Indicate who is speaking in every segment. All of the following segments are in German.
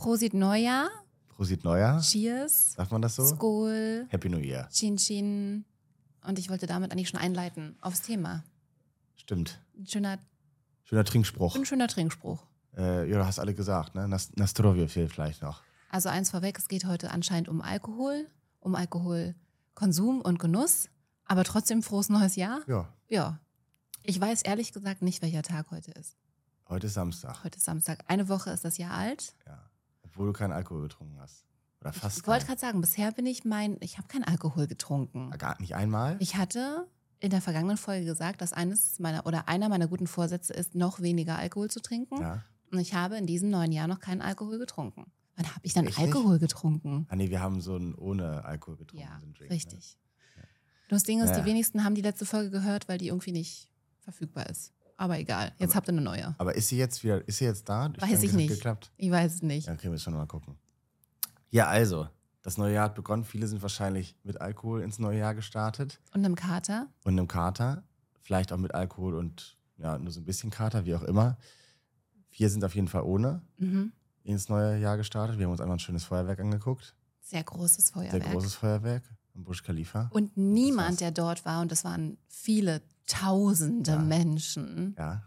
Speaker 1: Prosit Neujahr.
Speaker 2: Prosit Neujahr.
Speaker 1: Cheers.
Speaker 2: Sagt man das so?
Speaker 1: Skol.
Speaker 2: Happy New Year.
Speaker 1: Chin Chin. Und ich wollte damit eigentlich schon einleiten aufs Thema.
Speaker 2: Stimmt.
Speaker 1: Ein schöner,
Speaker 2: Schöner Trinkspruch.
Speaker 1: ein schöner Trinkspruch.
Speaker 2: Äh, ja, du hast alle gesagt, ne? Nas Nastrovje fehlt vielleicht noch.
Speaker 1: Also eins vorweg, es geht heute anscheinend um Alkohol, um Alkoholkonsum und Genuss, aber trotzdem frohes neues Jahr.
Speaker 2: Ja,
Speaker 1: Ja. Ich weiß ehrlich gesagt nicht, welcher Tag heute ist.
Speaker 2: heute ist Samstag.
Speaker 1: Heute ist Samstag. Eine Woche ist das Jahr alt.
Speaker 2: Ja. Obwohl du keinen Alkohol getrunken hast. Oder fast
Speaker 1: Ich wollte gerade sagen, bisher bin ich mein, ich habe keinen Alkohol getrunken.
Speaker 2: Ah, Gar nicht einmal?
Speaker 1: Ich hatte in der vergangenen Folge gesagt, dass eines meiner oder einer meiner guten Vorsätze ist, noch weniger Alkohol zu trinken.
Speaker 2: ja.
Speaker 1: Und ich habe in diesem neuen Jahr noch keinen Alkohol getrunken. Wann habe ich dann
Speaker 2: Echt nicht?
Speaker 1: Alkohol getrunken?
Speaker 2: Ah nee, wir haben so einen ohne Alkohol getrunken.
Speaker 1: Ja,
Speaker 2: so Drink,
Speaker 1: richtig. Das Ding ist,
Speaker 2: Ja.
Speaker 1: die wenigsten haben die letzte Folge gehört, weil die irgendwie nicht verfügbar ist. Aber egal, jetzt
Speaker 2: Aber-
Speaker 1: habt ihr eine neue.
Speaker 2: Ne? Aber ist sie jetzt wieder, ist sie jetzt da?
Speaker 1: Weiß ich
Speaker 2: es hat
Speaker 1: nicht.
Speaker 2: geklappt.
Speaker 1: Ich weiß es nicht.
Speaker 2: Ja, okay, müssen wir mal gucken. Ja, also, das neue Jahr hat begonnen. Viele sind wahrscheinlich mit Alkohol ins neue Jahr gestartet
Speaker 1: Und einem Kater?
Speaker 2: und einem Kater. Vielleicht auch mit Alkohol und ja, nur so ein bisschen Kater, wie auch immer. Wir sind auf jeden Fall ohne
Speaker 1: Mhm.
Speaker 2: ins neue Jahr gestartet. Wir haben uns einmal ein schönes Feuerwerk angeguckt.
Speaker 1: Sehr großes
Speaker 2: Sehr
Speaker 1: Feuerwerk.
Speaker 2: großes Feuerwerk am Burj Khalifa.
Speaker 1: Und niemand, der dort war, und das waren viele tausende
Speaker 2: Ja.
Speaker 1: Menschen,
Speaker 2: Ja,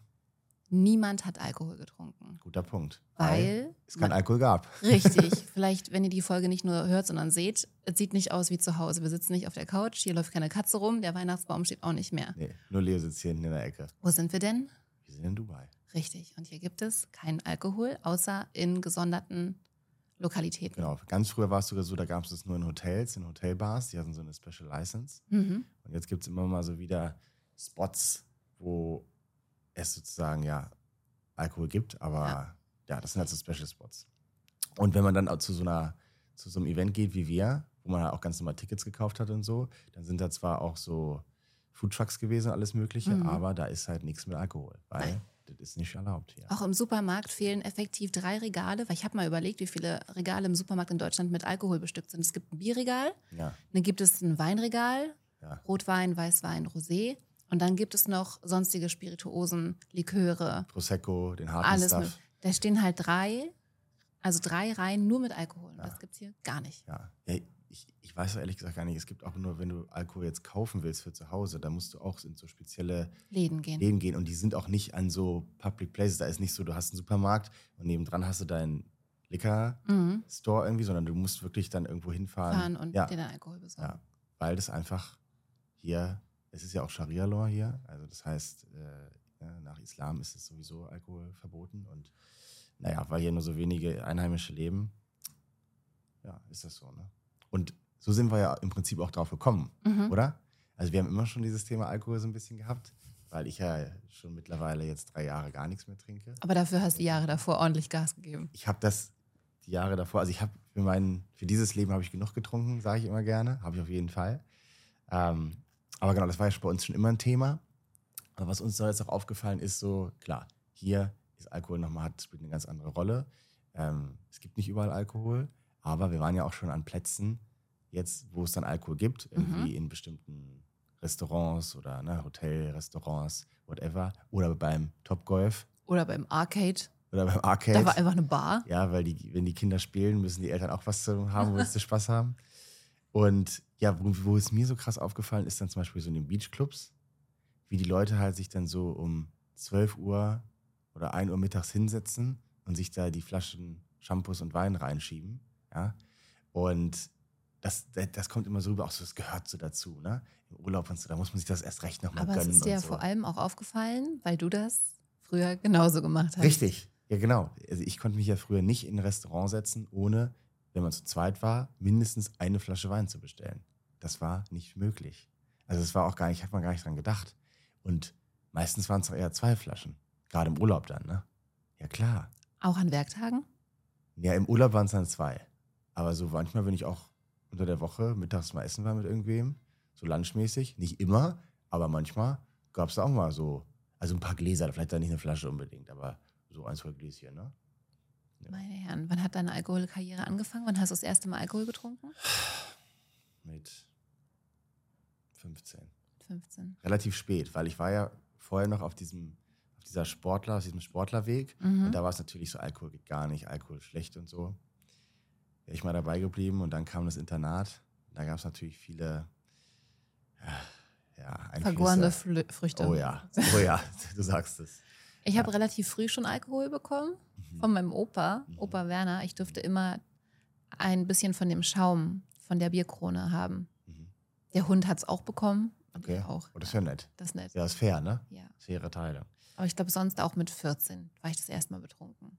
Speaker 1: niemand hat Alkohol getrunken.
Speaker 2: guter Punkt.
Speaker 1: Weil,
Speaker 2: es kein
Speaker 1: man-
Speaker 2: Alkohol gab.
Speaker 1: richtig, vielleicht, wenn ihr die Folge nicht nur hört, sondern seht, es sieht nicht aus wie zu Hause. Wir sitzen nicht auf der Couch, hier läuft keine Katze rum, der Weihnachtsbaum steht auch nicht mehr.
Speaker 2: Nee, nur Leo sitzt hier hinten in der Ecke.
Speaker 1: Wo sind wir denn?
Speaker 2: Wir sind in Dubai.
Speaker 1: Richtig. Und hier gibt es keinen Alkohol, außer in gesonderten Lokalitäten.
Speaker 2: Genau. Ganz früher war es sogar so, da gab es das nur in Hotels, in Hotelbars. Die hatten so eine Special License.
Speaker 1: Mhm.
Speaker 2: Und jetzt gibt es immer mal so wieder Spots, wo es sozusagen ja Alkohol gibt, aber ja,
Speaker 1: Ja.
Speaker 2: das sind halt so Special Spots. Und wenn man dann auch zu so einer, zu so einem Event geht wie wir, wo man halt auch ganz normal Tickets gekauft hat und so, dann sind da zwar auch so Foodtrucks gewesen, alles Mögliche,
Speaker 1: Mhm.
Speaker 2: aber da ist halt nichts mit Alkohol, weil
Speaker 1: Nein.
Speaker 2: Das ist nicht erlaubt hier.
Speaker 1: Auch im Supermarkt fehlen effektiv drei Regale, weil ich habe mal überlegt, wie viele Regale im Supermarkt in Deutschland mit Alkohol bestückt sind. Es gibt ein Bierregal,
Speaker 2: Ja,
Speaker 1: dann gibt es ein Weinregal,
Speaker 2: ja.
Speaker 1: Rotwein, Weißwein, Rosé. Und dann gibt es noch sonstige Spirituosen, Liköre,
Speaker 2: Prosecco, den harten
Speaker 1: alles.
Speaker 2: Stuff.
Speaker 1: Mit. Da stehen halt drei, also drei Reihen nur mit Alkohol.
Speaker 2: Ja.
Speaker 1: Das gibt es hier gar nicht.
Speaker 2: Ja, ja ich, ich weiß ehrlich gesagt gar nicht. Es gibt auch nur, wenn du Alkohol jetzt kaufen willst für zu Hause, da musst du auch in so spezielle
Speaker 1: Läden gehen.
Speaker 2: Läden gehen und die sind auch nicht an so Public Places. Da ist nicht so, du hast einen Supermarkt und nebendran hast du deinen Liquor
Speaker 1: Mhm.
Speaker 2: Store irgendwie, sondern du musst wirklich dann irgendwo hinfahren.
Speaker 1: Fahren und
Speaker 2: ja,
Speaker 1: dir dann Alkohol besorgen.
Speaker 2: ja, weil das einfach hier, es ist ja auch Scharia-Law hier, also das heißt, äh, ja, nach Islam ist es sowieso Alkohol verboten und naja, weil hier nur so wenige Einheimische leben, ja, ist das so, ne? Und so sind wir ja im Prinzip auch drauf gekommen,
Speaker 1: Mhm.
Speaker 2: oder? Also wir haben immer schon dieses Thema Alkohol so ein bisschen gehabt, weil ich ja schon mittlerweile jetzt drei Jahre gar nichts mehr trinke.
Speaker 1: Aber dafür hast du die Jahre davor ordentlich Gas gegeben.
Speaker 2: Ich habe das die Jahre davor, also ich habe für mein, für dieses Leben habe ich genug getrunken, sage ich immer gerne, habe ich auf jeden Fall. Ähm, aber genau, das war ja bei uns schon immer ein Thema. Aber was uns da jetzt auch aufgefallen ist, so klar, hier ist Alkohol nochmal, hat, spielt eine ganz andere Rolle. Ähm, es gibt nicht überall Alkohol, aber wir waren ja auch schon an Plätzen, jetzt, wo es dann Alkohol gibt, irgendwie in bestimmten Restaurants oder ne, Hotel, Restaurants, whatever. Oder beim Topgolf
Speaker 1: Oder beim Arcade.
Speaker 2: oder beim Arcade.
Speaker 1: Da war einfach eine Bar.
Speaker 2: Ja, weil die, wenn die Kinder spielen, müssen die Eltern auch was zu haben, wo sie Spaß haben. Und ja, wo, wo es mir so krass aufgefallen ist, dann zum Beispiel so in den Beachclubs, wie die Leute halt sich dann so um 12 Uhr oder 1 Uhr mittags hinsetzen und sich da die Flaschen Shampoos und Wein reinschieben. Ja. Und das, das, kommt immer so rüber, auch so, das gehört so dazu, ne? Im Urlaub und so, da muss man sich das erst recht nochmal
Speaker 1: Aber
Speaker 2: gönnen.
Speaker 1: es ist dir ja
Speaker 2: so.
Speaker 1: vor allem auch aufgefallen, weil du das früher genauso gemacht hast.
Speaker 2: Richtig, ja genau. Also ich konnte mich ja früher nicht in ein Restaurant setzen, ohne, wenn man zu zweit war, mindestens eine Flasche Wein zu bestellen. Das war nicht möglich. Also es war auch gar nicht, hat man gar nicht dran gedacht. Und meistens waren es eher zwei Flaschen. Gerade im Urlaub dann, ne? Ja klar.
Speaker 1: Auch an Werktagen?
Speaker 2: Ja, im Urlaub waren es dann zwei. Aber so manchmal, wenn ich auch unter der Woche mittags mal essen war mit irgendwem, so lunchmäßig, nicht immer, aber manchmal gab es auch mal so, also ein paar Gläser, vielleicht dann nicht eine Flasche unbedingt, aber so ein, zwei Gläschen, ne? Ja.
Speaker 1: Meine Herren, wann hat deine Alkoholkarriere angefangen? Wann hast du das erste Mal Alkohol getrunken?
Speaker 2: Mit 15.
Speaker 1: 15.
Speaker 2: Relativ spät, weil ich war ja vorher noch auf diesem, auf auf dieser Sportler, auf diesem Sportlerweg.
Speaker 1: Mhm.
Speaker 2: Und da war es natürlich so, Alkohol geht gar nicht, Alkohol schlecht und so. Ich mal dabei geblieben und dann kam das Internat. Da gab es natürlich viele, ja,
Speaker 1: Vergorene Früchte.
Speaker 2: Oh ja, oh ja, du sagst es.
Speaker 1: Ich habe relativ früh schon Alkohol bekommen von meinem Opa,
Speaker 2: Mhm.
Speaker 1: Opa Werner. Ich durfte immer ein bisschen von dem Schaum von der Bierkrone haben.
Speaker 2: Mhm.
Speaker 1: Der Hund hat es auch bekommen.
Speaker 2: Okay.
Speaker 1: auch.
Speaker 2: Oh, das ist ja nett.
Speaker 1: Das ist nett.
Speaker 2: Ja, ist fair, ne?
Speaker 1: Ja.
Speaker 2: Faire Teilung.
Speaker 1: Aber ich glaube, sonst auch mit 14 war ich das erste Mal betrunken.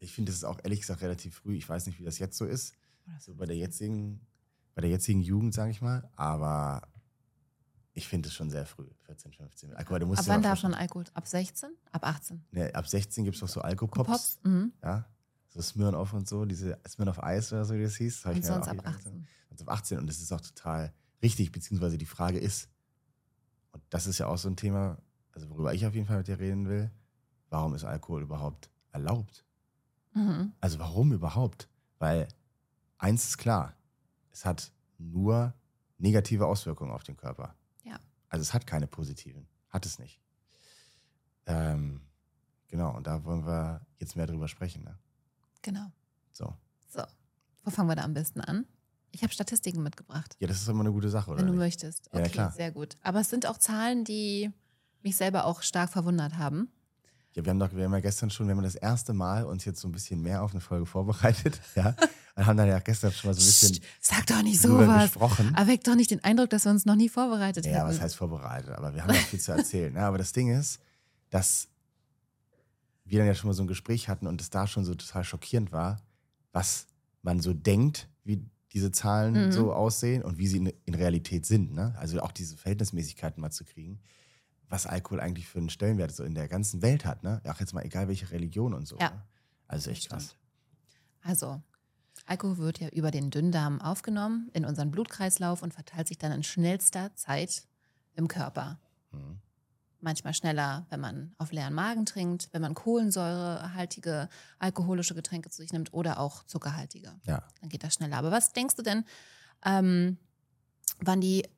Speaker 2: Ich finde, das ist auch ehrlich gesagt relativ früh. Ich weiß nicht, wie das jetzt so ist. So bei der jetzigen, bei der jetzigen Jugend, sage ich mal. Aber ich finde es schon sehr früh, 14, 15. Guck mal, du musst
Speaker 1: Ab wann darf man Alkohol? Ab 16? Ab 18?
Speaker 2: ne, ab 16 gibt es doch so Alkopops.
Speaker 1: Pops? Mhm.
Speaker 2: Ja. So Smirnoff und so, diese Smirnoff Eis oder so, wie das hieß. Das
Speaker 1: Und sonst ab
Speaker 2: wieder
Speaker 1: 18.
Speaker 2: Sonst ab 18. Und das ist auch total richtig, beziehungsweise die Frage ist, und das ist ja auch so ein Thema, also worüber ich auf jeden Fall mit dir reden will, warum ist Alkohol überhaupt erlaubt?
Speaker 1: Mhm.
Speaker 2: Also warum überhaupt? Weil eins ist klar, es hat nur negative Auswirkungen auf den Körper.
Speaker 1: Ja.
Speaker 2: Also es hat keine positiven. Hat es nicht. Ähm, genau, und da wollen wir jetzt mehr drüber sprechen. Ne?
Speaker 1: Genau.
Speaker 2: So.
Speaker 1: So. Wo fangen wir da am besten an? Ich habe Statistiken mitgebracht,
Speaker 2: Ja, das ist immer eine gute Sache, oder?
Speaker 1: wenn du
Speaker 2: nicht?
Speaker 1: möchtest.
Speaker 2: Ja,
Speaker 1: Okay,
Speaker 2: klar.
Speaker 1: sehr gut. Aber es sind auch Zahlen, die mich selber auch stark verwundert haben.
Speaker 2: Ja, wir haben doch, wir haben ja gestern schon, wir haben das erste Mal uns jetzt so ein bisschen mehr auf eine Folge vorbereitet, ja. Und haben dann ja gestern schon mal so ein bisschen
Speaker 1: Psst, sag doch nicht sowas.
Speaker 2: gesprochen.
Speaker 1: Erweckt doch nicht den Eindruck, dass wir uns noch nie vorbereitet
Speaker 2: Ja,
Speaker 1: hätten.
Speaker 2: was heißt vorbereitet? Aber wir haben ja viel zu erzählen. Ne? Aber das Ding ist, dass wir dann ja schon mal so ein Gespräch hatten und es da schon so total schockierend war, was man so denkt, wie diese Zahlen
Speaker 1: Mhm.
Speaker 2: so aussehen und wie sie in, in Realität sind. Ne? Also auch diese Verhältnismäßigkeiten mal zu kriegen, was Alkohol eigentlich für einen Stellenwert so in der ganzen Welt hat. Ne? Auch jetzt mal egal welche Religion und so.
Speaker 1: Ja.
Speaker 2: Ne? Also echt krass.
Speaker 1: Also, Alkohol wird ja über den Dünndarm aufgenommen in unseren Blutkreislauf und verteilt sich dann in schnellster Zeit im Körper.
Speaker 2: Mhm.
Speaker 1: Manchmal schneller, wenn man auf leeren Magen trinkt, wenn man kohlensäurehaltige alkoholische Getränke zu sich nimmt oder auch zuckerhaltige.
Speaker 2: Ja.
Speaker 1: Dann geht das schneller. Aber was denkst du denn, ähm, wann die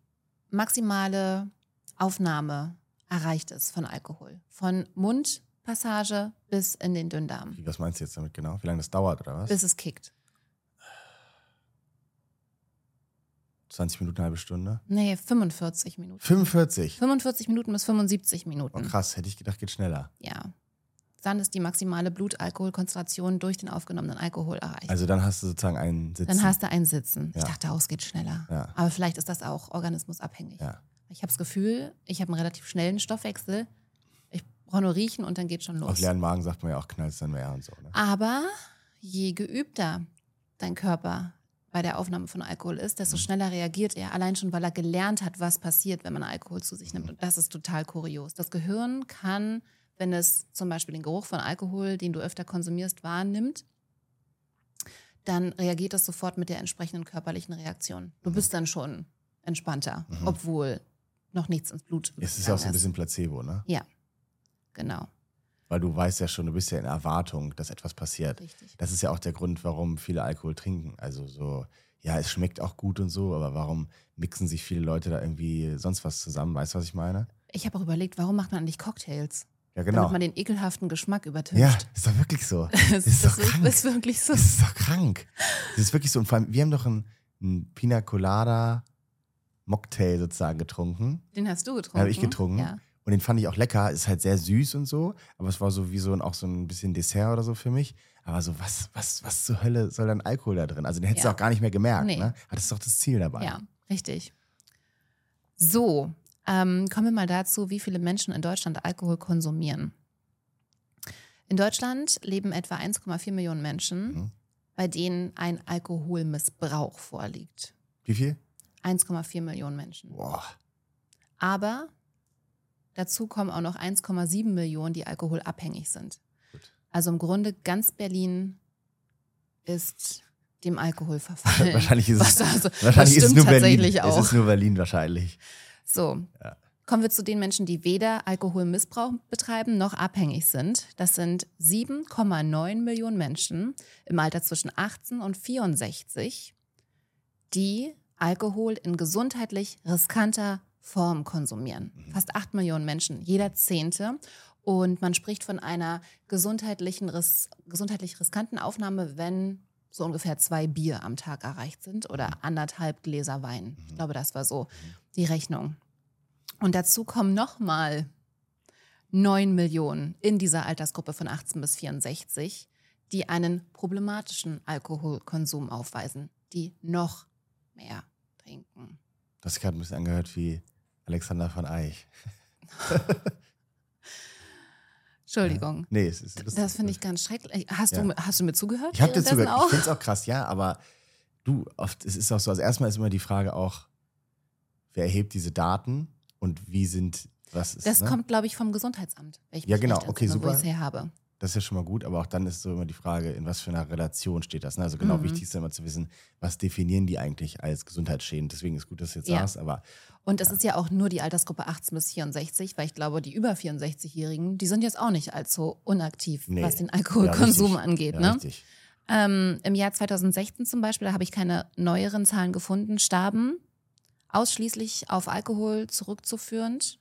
Speaker 1: maximale Aufnahme erreicht ist von Alkohol? Von Mundpassage bis in den Dünndarm,
Speaker 2: Wie, was meinst du jetzt damit genau? Wie lange das dauert oder was?
Speaker 1: bis es kickt.
Speaker 2: 20 Minuten, eine halbe Stunde?
Speaker 1: Nee, 45 Minuten.
Speaker 2: 45?
Speaker 1: 45 Minuten bis 75 Minuten.
Speaker 2: Oh, krass, hätte ich gedacht, geht schneller.
Speaker 1: Ja. Dann ist die maximale Blutalkoholkonzentration durch den aufgenommenen Alkohol erreicht.
Speaker 2: Also dann hast du sozusagen einen Sitzen.
Speaker 1: Dann hast du ein Sitzen. Ich
Speaker 2: Ja.
Speaker 1: dachte, auch, es geht schneller.
Speaker 2: Ja.
Speaker 1: Aber vielleicht ist das auch organismusabhängig.
Speaker 2: Ja.
Speaker 1: Ich habe das Gefühl, ich habe einen relativ schnellen Stoffwechsel. Ich brauche nur riechen und dann geht schon los.
Speaker 2: Auf leeren Magen sagt man ja auch, knallt es dann mehr und so. Ne?
Speaker 1: Aber je geübter dein Körper bei der Aufnahme von Alkohol ist, desto
Speaker 2: Mhm.
Speaker 1: schneller reagiert er. Allein schon, weil er gelernt hat, was passiert, wenn man Alkohol zu sich nimmt.
Speaker 2: Mhm.
Speaker 1: Und das ist total kurios. Das Gehirn kann, wenn es zum Beispiel den Geruch von Alkohol, den du öfter konsumierst, wahrnimmt, dann reagiert es sofort mit der entsprechenden körperlichen Reaktion. Du bist dann schon entspannter,
Speaker 2: Mhm.
Speaker 1: obwohl noch nichts ins Blut
Speaker 2: Es ist ja auch so ein bisschen Placebo, ne?
Speaker 1: Ja, genau.
Speaker 2: Weil du weißt ja schon, du bist ja in Erwartung, dass etwas passiert.
Speaker 1: Richtig.
Speaker 2: Das ist ja auch der Grund, warum viele Alkohol trinken. Also so, ja, es schmeckt auch gut und so, aber warum mixen sich viele Leute da irgendwie sonst was zusammen? Weißt du, was ich meine?
Speaker 1: Ich habe auch überlegt, warum macht man eigentlich Cocktails?
Speaker 2: Ja,
Speaker 1: Damit
Speaker 2: genau.
Speaker 1: man den ekelhaften Geschmack übertönt.
Speaker 2: Ja, ist doch wirklich so.
Speaker 1: Das
Speaker 2: ist doch krank.
Speaker 1: ist wirklich so.
Speaker 2: Das ist doch krank. Das ist wirklich so. Und vor allem, wir haben doch einen, einen Pina Colada Mocktail sozusagen getrunken.
Speaker 1: Den hast du getrunken.
Speaker 2: Habe ich getrunken.
Speaker 1: Ja.
Speaker 2: Und den fand ich auch lecker. Ist halt sehr süß und so. Aber es war so wie so ein, auch so ein bisschen Dessert oder so für mich. Aber so, was, was, was zur Hölle soll dann Alkohol da drin? Also den hättest
Speaker 1: Ja.
Speaker 2: du auch gar nicht mehr gemerkt.
Speaker 1: Nee.
Speaker 2: Ne? Aber das ist doch das Ziel dabei.
Speaker 1: ja, richtig. So, ähm, kommen wir mal dazu, wie viele Menschen in Deutschland Alkohol konsumieren. In Deutschland leben etwa 1,4 Millionen Menschen,
Speaker 2: Mhm.
Speaker 1: bei denen ein Alkoholmissbrauch vorliegt.
Speaker 2: Wie viel?
Speaker 1: 1,4 Millionen Menschen.
Speaker 2: Boah.
Speaker 1: Aber dazu kommen auch noch 1,7 Millionen, die alkoholabhängig sind.
Speaker 2: Gut.
Speaker 1: Also im Grunde ganz Berlin ist dem Alkohol verfallen.
Speaker 2: Wahrscheinlich ist es,
Speaker 1: Was also,
Speaker 2: wahrscheinlich ist es nur Berlin.
Speaker 1: tatsächlich auch.
Speaker 2: Es ist nur Berlin wahrscheinlich.
Speaker 1: So.
Speaker 2: Ja.
Speaker 1: Kommen wir zu den Menschen, die weder Alkoholmissbrauch betreiben noch abhängig sind. Das sind 7,9 Millionen Menschen im Alter zwischen 18 und 64, die Alkohol in gesundheitlich riskanter Form konsumieren. Fast acht Millionen Menschen, jeder Zehnte. Und man spricht von einer gesundheitlichen, ris gesundheitlich riskanten Aufnahme, wenn so ungefähr zwei Bier am Tag erreicht sind oder anderthalb Gläser Wein. Ich glaube, das war so die Rechnung. Und dazu kommen nochmal neun Millionen in dieser Altersgruppe von 18 bis 64, die einen problematischen Alkoholkonsum aufweisen, die noch mehr trinken.
Speaker 2: Das hat gerade ein bisschen angehört wie Alexander von Eich.
Speaker 1: Entschuldigung.
Speaker 2: Nee, es ist.
Speaker 1: Das finde ich ganz schrecklich. Hast,
Speaker 2: Ja.
Speaker 1: du, hast du mir zugehört?
Speaker 2: Ich habe dir zugehört. Ich
Speaker 1: auch?
Speaker 2: finde es auch krass, ja, aber du, oft, es ist auch so, also erstmal ist immer die Frage auch, wer erhebt diese Daten und wie sind, was ist,
Speaker 1: Das
Speaker 2: ne?
Speaker 1: kommt, glaube ich, vom Gesundheitsamt. ich
Speaker 2: Ja,
Speaker 1: mich
Speaker 2: genau. Okay,
Speaker 1: entsinne, Wo
Speaker 2: super.
Speaker 1: ich es her habe.
Speaker 2: Das ist ja schon mal gut, aber auch dann ist so immer die Frage, in was für einer Relation steht das. Ne? Also genau
Speaker 1: Mhm.
Speaker 2: wichtig ist immer zu wissen, was definieren die eigentlich als Gesundheitsschäden. Deswegen ist gut, dass du jetzt
Speaker 1: Ja.
Speaker 2: sagst, aber
Speaker 1: Und es ist ja auch nur die Altersgruppe 18 bis 64, weil ich glaube, die über 64-Jährigen, die sind jetzt auch nicht allzu unaktiv,
Speaker 2: Nee.
Speaker 1: was den
Speaker 2: ja,
Speaker 1: Alkoholkonsum
Speaker 2: richtig.
Speaker 1: angeht.
Speaker 2: Ja,
Speaker 1: ne?
Speaker 2: richtig.
Speaker 1: Ähm, Im Jahr 2016 zum Beispiel, da habe ich keine neueren Zahlen gefunden, starben ausschließlich auf Alkohol zurückzuführend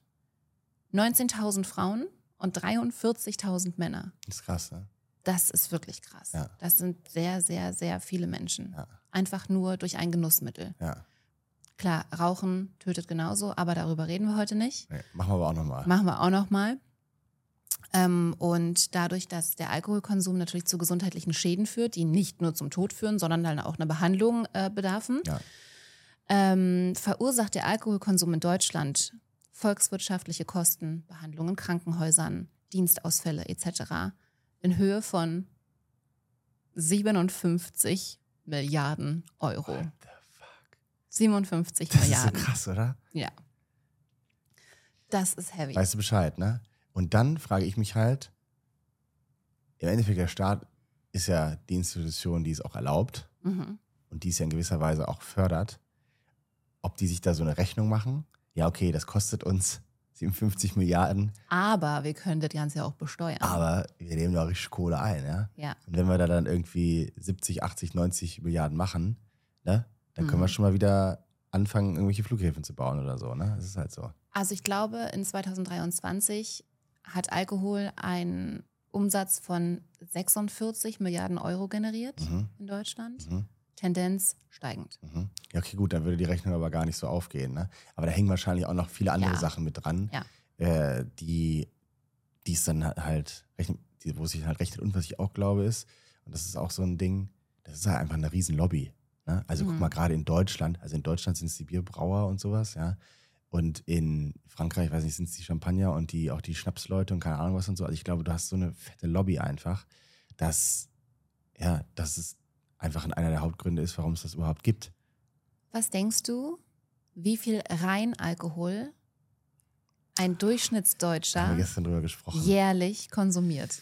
Speaker 1: 19.000 Frauen und 43.000 Männer.
Speaker 2: Das ist krass, ne?
Speaker 1: Das ist wirklich krass.
Speaker 2: Ja.
Speaker 1: Das sind sehr, sehr, sehr viele Menschen.
Speaker 2: Ja.
Speaker 1: Einfach nur durch ein Genussmittel.
Speaker 2: Ja.
Speaker 1: Klar, Rauchen tötet genauso, aber darüber reden wir heute nicht.
Speaker 2: Nee, machen wir aber auch nochmal.
Speaker 1: Machen wir auch noch mal. Ähm, und dadurch, dass der Alkoholkonsum natürlich zu gesundheitlichen Schäden führt, die nicht nur zum Tod führen, sondern dann auch eine Behandlung äh, bedarfen, ähm, verursacht der Alkoholkonsum in Deutschland volkswirtschaftliche Kosten, Behandlungen in Krankenhäusern, Dienstausfälle etc. in Höhe von 57 Milliarden Euro.
Speaker 2: What the fuck?
Speaker 1: 57
Speaker 2: Das ist so
Speaker 1: Milliarden.
Speaker 2: krass, oder?
Speaker 1: Ja. Das ist heavy.
Speaker 2: Weißt du Bescheid, ne? Und dann frage ich mich halt, im Endeffekt der Staat ist ja die Institution, die es auch erlaubt
Speaker 1: mhm.
Speaker 2: und die es ja in gewisser Weise auch fördert, ob die sich da so eine Rechnung machen. Ja, okay, das kostet uns 57 Milliarden,
Speaker 1: Aber wir können das Ganze ja auch besteuern.
Speaker 2: aber wir nehmen da richtig Kohle ein, ja?
Speaker 1: Ja.
Speaker 2: Und wenn wir da dann irgendwie 70, 80, 90 Milliarden machen, ne, dann können
Speaker 1: Mhm.
Speaker 2: wir schon mal wieder anfangen, irgendwelche Flughäfen zu bauen oder so, ne? Das ist halt so.
Speaker 1: Also ich glaube, in 2023 hat Alkohol einen Umsatz von 46 Milliarden Euro generiert
Speaker 2: Mhm.
Speaker 1: in Deutschland.
Speaker 2: Mhm.
Speaker 1: Tendenz steigend.
Speaker 2: Mhm. Ja, okay, gut, dann würde die Rechnung aber gar nicht so aufgehen. Ne? Aber da hängen wahrscheinlich auch noch viele andere
Speaker 1: Ja.
Speaker 2: Sachen mit dran,
Speaker 1: Ja.
Speaker 2: äh, die es dann halt, wo es sich halt rechnet. Und was ich auch glaube ist, und das ist auch so ein Ding, das ist halt einfach eine riesen Lobby. Ne? Also guck
Speaker 1: Mhm.
Speaker 2: mal, gerade in Deutschland, also in Deutschland sind es die Bierbrauer und sowas, ja. Und in Frankreich, weiß nicht, sind es die Champagner und die auch die Schnapsleute und keine Ahnung was und so. Also ich glaube, du hast so eine fette Lobby einfach, dass, ja, dass es einfach einer der Hauptgründe ist, warum es das überhaupt gibt.
Speaker 1: Was denkst du, wie viel Reinalkohol ein
Speaker 2: Da haben
Speaker 1: Durchschnittsdeutscher
Speaker 2: wir gestern drüber gesprochen.
Speaker 1: jährlich konsumiert?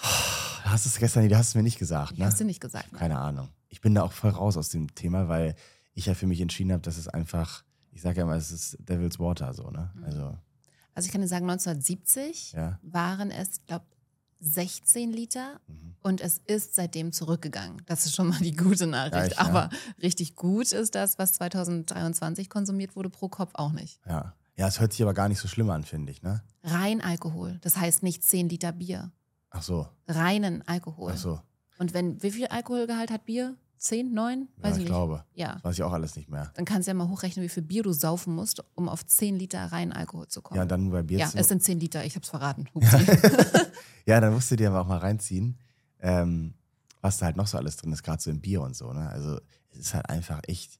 Speaker 2: Du hast es gestern, du hast es mir nicht gesagt,
Speaker 1: Ich
Speaker 2: ne?
Speaker 1: es dir nicht gesagt. ne?
Speaker 2: Keine Ahnung. Ich bin da auch voll raus aus dem Thema, weil ich ja für mich entschieden habe, dass es einfach, ich sage ja immer, es ist Devil's Water so, ne?
Speaker 1: Mhm.
Speaker 2: Also,
Speaker 1: Also ich kann dir sagen, 1970
Speaker 2: ja.
Speaker 1: waren es, ich glaube, 16 Liter
Speaker 2: Mhm.
Speaker 1: und es ist seitdem zurückgegangen. Das ist schon mal die gute Nachricht.
Speaker 2: Ja, ich- ja.
Speaker 1: Aber richtig gut ist das, was 2023 konsumiert wurde pro Kopf auch nicht.
Speaker 2: Ja. Ja, es hört sich aber gar nicht so schlimm an, finde ich, ne?
Speaker 1: Rein Alkohol, das heißt nicht 10 Liter Bier,
Speaker 2: Ach so,
Speaker 1: reinen Alkohol.
Speaker 2: ach so.
Speaker 1: Und wenn, wie viel Alkoholgehalt hat Bier? 10, 9?
Speaker 2: Ja,
Speaker 1: Weiß
Speaker 2: ich
Speaker 1: ich nicht.
Speaker 2: glaube.
Speaker 1: Ja.
Speaker 2: Das weiß ich auch alles nicht mehr.
Speaker 1: Dann kannst du ja mal hochrechnen, wie viel Bier du saufen musst, um auf 10 Liter reinen Alkohol zu kommen.
Speaker 2: Ja, dann nur bei Bier
Speaker 1: Ja, es sind 10 Liter, ich hab's verraten.
Speaker 2: Ja, dann musst du dir aber auch mal reinziehen, ähm, was da halt noch so alles drin ist, gerade so im Bier und so, ne? Also, es ist halt einfach echt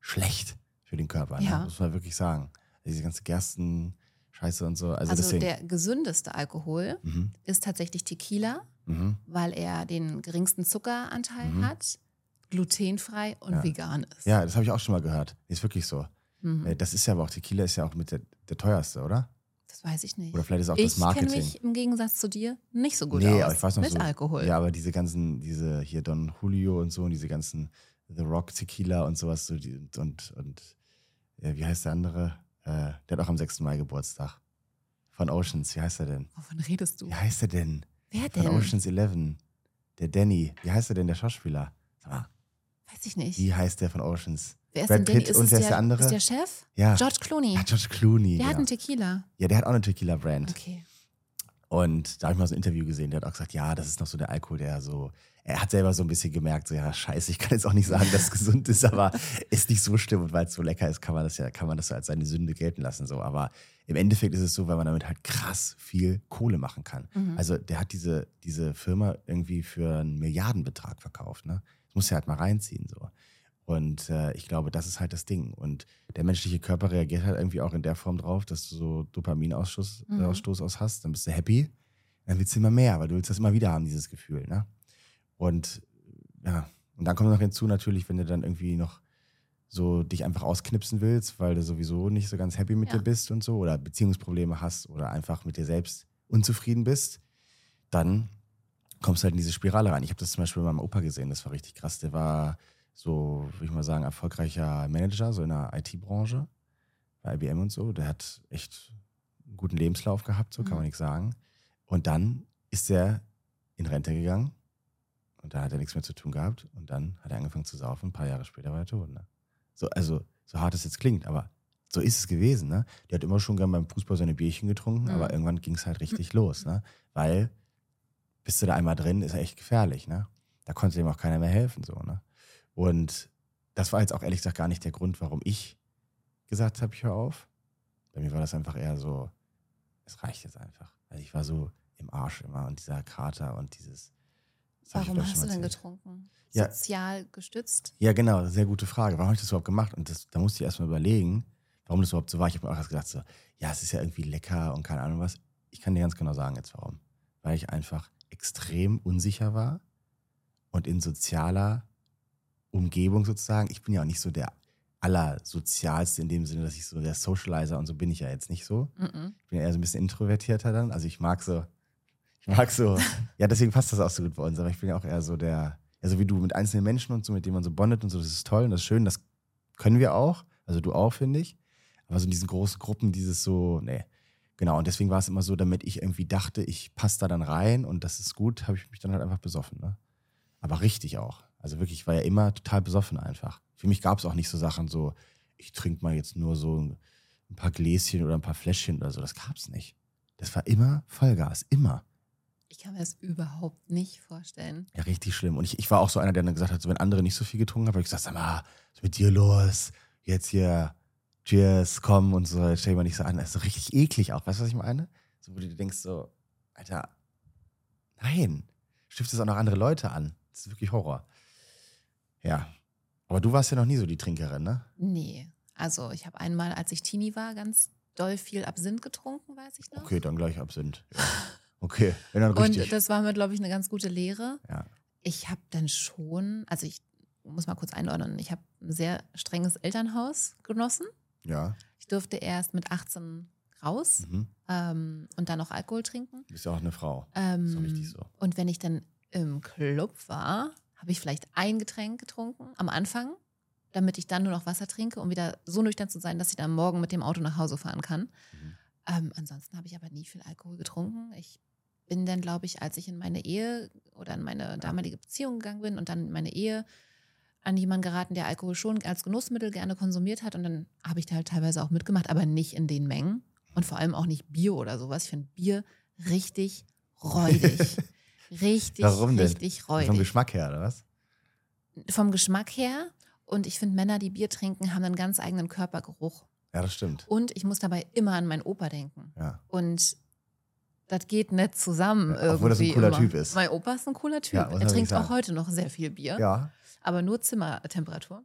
Speaker 2: schlecht für den Körper, ne?
Speaker 1: Ja.
Speaker 2: Muss man wirklich sagen. Diese ganze Gersten-Scheiße und so. Also,
Speaker 1: Also der gesündeste Alkohol
Speaker 2: mhm,
Speaker 1: ist tatsächlich Tequila,
Speaker 2: mhm.
Speaker 1: weil er den geringsten Zuckeranteil
Speaker 2: Mhm.
Speaker 1: hat, glutenfrei und
Speaker 2: Ja.
Speaker 1: vegan ist.
Speaker 2: Ja, das habe ich auch schon mal gehört. Ist wirklich so.
Speaker 1: Mhm.
Speaker 2: Äh, Das ist ja aber auch, Tequila ist ja auch mit der, der teuerste, oder?
Speaker 1: Das weiß ich nicht.
Speaker 2: Oder vielleicht ist auch
Speaker 1: ich
Speaker 2: das
Speaker 1: kenne
Speaker 2: Marketing.
Speaker 1: mich im Gegensatz zu dir nicht so gut
Speaker 2: nee,
Speaker 1: aus
Speaker 2: aber ich weiß noch
Speaker 1: mit
Speaker 2: so.
Speaker 1: Alkohol.
Speaker 2: Ja, aber diese ganzen, diese hier Don Julio und so und diese ganzen The Rock Tequila und sowas so die, und, und, und ja, wie heißt der andere? Äh, der hat auch am 6. Mai Geburtstag. Von Oceans, wie heißt er denn?
Speaker 1: Wovon redest du?
Speaker 2: Wie heißt er denn?
Speaker 1: Wer
Speaker 2: Von
Speaker 1: denn?
Speaker 2: Oceans 11. Der Danny. Wie heißt er denn, der Schauspieler? Sag mal,
Speaker 1: Weiß ich nicht.
Speaker 2: wie heißt der von Oceans?
Speaker 1: Wer ist
Speaker 2: Brad
Speaker 1: denn der?
Speaker 2: Pitt
Speaker 1: Ist
Speaker 2: und wer ist
Speaker 1: der,
Speaker 2: der andere?
Speaker 1: Ist der Chef?
Speaker 2: Ja.
Speaker 1: George Clooney.
Speaker 2: Ja, George Clooney.
Speaker 1: der hat
Speaker 2: genau.
Speaker 1: einen Tequila.
Speaker 2: Ja, der hat auch eine Tequila-Brand.
Speaker 1: Okay.
Speaker 2: Und da habe ich mal so ein Interview gesehen, der hat auch gesagt, ja, das ist noch so der Alkohol, der so, er hat selber so ein bisschen gemerkt, so, ja, scheiße, ich kann jetzt auch nicht sagen, dass es gesund ist, aber ist nicht so schlimm und weil es so lecker ist, kann man das ja, kann man das so als seine Sünde gelten lassen, so. Aber im Endeffekt ist es so, weil man damit halt krass viel Kohle machen kann.
Speaker 1: Mhm.
Speaker 2: Also der hat diese, diese Firma irgendwie für einen Milliardenbetrag verkauft, ne? Das muss ja halt mal reinziehen, so. Und äh, ich glaube, das ist halt das Ding. Und der menschliche Körper reagiert halt irgendwie auch in der Form drauf, dass du so Dopaminausstoß
Speaker 1: Mhm.
Speaker 2: Ausstoß aus hast, dann bist du happy. Dann willst du immer mehr, weil du willst das immer wieder haben, dieses Gefühl. Ne? Und ja, und dann kommt noch hinzu natürlich, wenn du dann irgendwie noch so dich einfach ausknipsen willst, weil du sowieso nicht so ganz happy mit
Speaker 1: Ja.
Speaker 2: dir bist und so oder Beziehungsprobleme hast oder einfach mit dir selbst unzufrieden bist, dann kommst du halt in diese Spirale rein. Ich habe das zum Beispiel bei meinem Opa gesehen, das war richtig krass. Der war so, würde ich mal sagen, erfolgreicher Manager, so in der IT-Branche, bei IBM und so. Der hat echt einen guten Lebenslauf gehabt, so kann
Speaker 1: Mhm.
Speaker 2: man nichts sagen. Und dann ist er in Rente gegangen und da hat er nichts mehr zu tun gehabt und dann hat er angefangen zu saufen. Ein paar Jahre später war er tot. Ne? So, also, so hart es jetzt klingt, aber so ist es gewesen. Ne? Der hat immer schon gern beim Fußball seine Bierchen getrunken,
Speaker 1: Mhm.
Speaker 2: aber irgendwann ging es halt richtig los. Ne? Weil, bist du da einmal drin, ist er echt gefährlich. Ne? Da konnte ihm auch keiner mehr helfen. So, ne? Und das war jetzt auch ehrlich gesagt gar nicht der Grund, warum ich gesagt habe, ich höre auf. Bei mir war das einfach eher so, es reicht jetzt einfach. Also ich war so im Arsch immer und dieser Kater und dieses.
Speaker 1: Warum hast du denn getrunken?
Speaker 2: Ja.
Speaker 1: Sozial gestützt?
Speaker 2: Ja, genau, sehr gute Frage. Warum habe ich das überhaupt gemacht? Und das, da musste ich erstmal überlegen, warum das überhaupt so war. Ich habe mir auch erst gedacht, so, ja, es ist ja irgendwie lecker und keine Ahnung was. Ich kann dir ganz genau sagen jetzt warum. Weil ich einfach extrem unsicher war und in sozialer Umgebung sozusagen. Ich bin ja auch nicht so der allersozialste in dem Sinne, dass ich so der Socializer und so bin ich ja jetzt nicht so.
Speaker 1: Mhm.
Speaker 2: Ich bin eher so ein bisschen introvertierter dann. Also ich mag so, ich mag so, ja, deswegen passt das auch so gut bei uns. Aber ich bin ja auch eher so der, ja, so wie du mit einzelnen Menschen und so, mit denen man so bondet und so, das ist toll und das ist schön, das können wir auch. Also du auch, finde ich. Aber so in diesen großen Gruppen, dieses so, nee. Genau, und deswegen war es immer so, damit ich irgendwie dachte, ich passe da dann rein und das ist gut, habe ich mich dann halt einfach besoffen. Ne? Aber richtig auch. Also wirklich, ich war ja immer total besoffen einfach. Für mich gab es auch nicht so Sachen so, ich trinke mal jetzt nur so ein paar Gläschen oder ein paar Fläschchen oder so. Das gab's nicht. Das war immer Vollgas, immer.
Speaker 1: Ich kann mir das überhaupt nicht vorstellen.
Speaker 2: Ja, richtig schlimm. Und ich, ich war auch so einer, der dann gesagt hat, so, wenn andere nicht so viel getrunken haben, habe ich gesagt, sag mal, was ist mit dir los? Jetzt hier, cheers, komm und so, jetzt stell dich mal nicht so an. Das ist so richtig eklig auch, weißt du, was ich meine? So, wo du dir denkst so, Alter, nein, stiftest auch noch andere Leute an. Das ist wirklich Horror. Ja. Aber du warst ja noch nie so die Trinkerin, ne?
Speaker 1: Nee. Also ich habe einmal, als ich Teenie war, ganz doll viel Absinth getrunken, weiß ich noch.
Speaker 2: Okay, dann gleich Absinth. Ja. Okay, wenn dann richtig.
Speaker 1: Und das war mir, glaube ich, eine ganz gute Lehre.
Speaker 2: ja.
Speaker 1: Ich habe dann schon, also ich muss mal kurz einordnen, ich habe ein sehr strenges Elternhaus genossen.
Speaker 2: Ja.
Speaker 1: Ich durfte erst mit 18 raus
Speaker 2: Mhm.
Speaker 1: ähm, und dann noch Alkohol trinken.
Speaker 2: Du bist ja auch eine Frau.
Speaker 1: Ähm,
Speaker 2: doch richtig so.
Speaker 1: Und wenn ich dann im Club war, habe ich vielleicht ein Getränk getrunken am Anfang, damit ich dann nur noch Wasser trinke, um wieder so nüchtern zu sein, dass ich dann morgen mit dem Auto nach Hause fahren kann.
Speaker 2: Mhm.
Speaker 1: Ähm, ansonsten habe ich aber nie viel Alkohol getrunken. Ich bin dann, glaube ich, als ich in meine Ehe oder in meine damalige Beziehung gegangen bin und dann in meine Ehe an jemanden geraten, der Alkohol schon als Genussmittel gerne konsumiert hat. Und dann habe ich da halt teilweise auch mitgemacht, aber nicht in den Mengen. Und vor allem auch nicht Bier oder sowas. Ich finde Bier richtig räudig. richtig,
Speaker 2: Warum denn?
Speaker 1: richtig räudig.
Speaker 2: Vom Geschmack her, oder was?
Speaker 1: Vom Geschmack her. Und ich finde, Männer, die Bier trinken, haben einen ganz eigenen Körpergeruch.
Speaker 2: Ja, das stimmt.
Speaker 1: Und ich muss dabei immer an meinen Opa denken.
Speaker 2: Ja.
Speaker 1: Und das geht nicht zusammen.
Speaker 2: Ja, obwohl das ein cooler
Speaker 1: immer.
Speaker 2: Typ ist.
Speaker 1: Mein Opa ist ein cooler Typ.
Speaker 2: Ja, man
Speaker 1: er trinkt auch heute noch sehr viel Bier,
Speaker 2: Ja.
Speaker 1: aber nur Zimmertemperatur.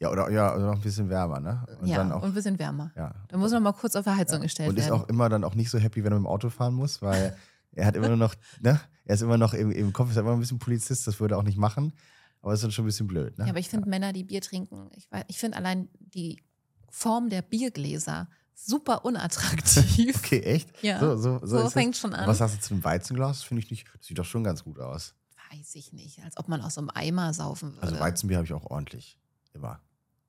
Speaker 2: Ja, oder, ja, oder noch ein bisschen wärmer, ne? Und
Speaker 1: ja,
Speaker 2: dann auch.
Speaker 1: und ein bisschen wärmer.
Speaker 2: ja.
Speaker 1: Da muss noch mal kurz auf Heizung
Speaker 2: ja.
Speaker 1: gestellt
Speaker 2: Und ist
Speaker 1: werden.
Speaker 2: auch immer dann auch nicht so happy, wenn mit dem Auto fahren muss, weil er hat immer nur noch, ne? Er ist immer noch im, im Kopf, ist er immer ein bisschen Polizist, das würde er auch nicht machen. Aber ist dann schon ein bisschen blöd, ne?
Speaker 1: ja, aber ich finde Männer, die Bier trinken, ich, ich finde allein die Form der Biergläser super unattraktiv.
Speaker 2: Okay, echt?
Speaker 1: Ja,
Speaker 2: So, so, so,
Speaker 1: so
Speaker 2: das?
Speaker 1: fängt schon an.
Speaker 2: Was sagst du zu einem Weizenglas? Das finde ich nicht, das sieht doch schon ganz gut aus.
Speaker 1: Weiß ich nicht, als ob man aus so einem Eimer saufen würde.
Speaker 2: Also Weizenbier habe ich auch ordentlich. Immer.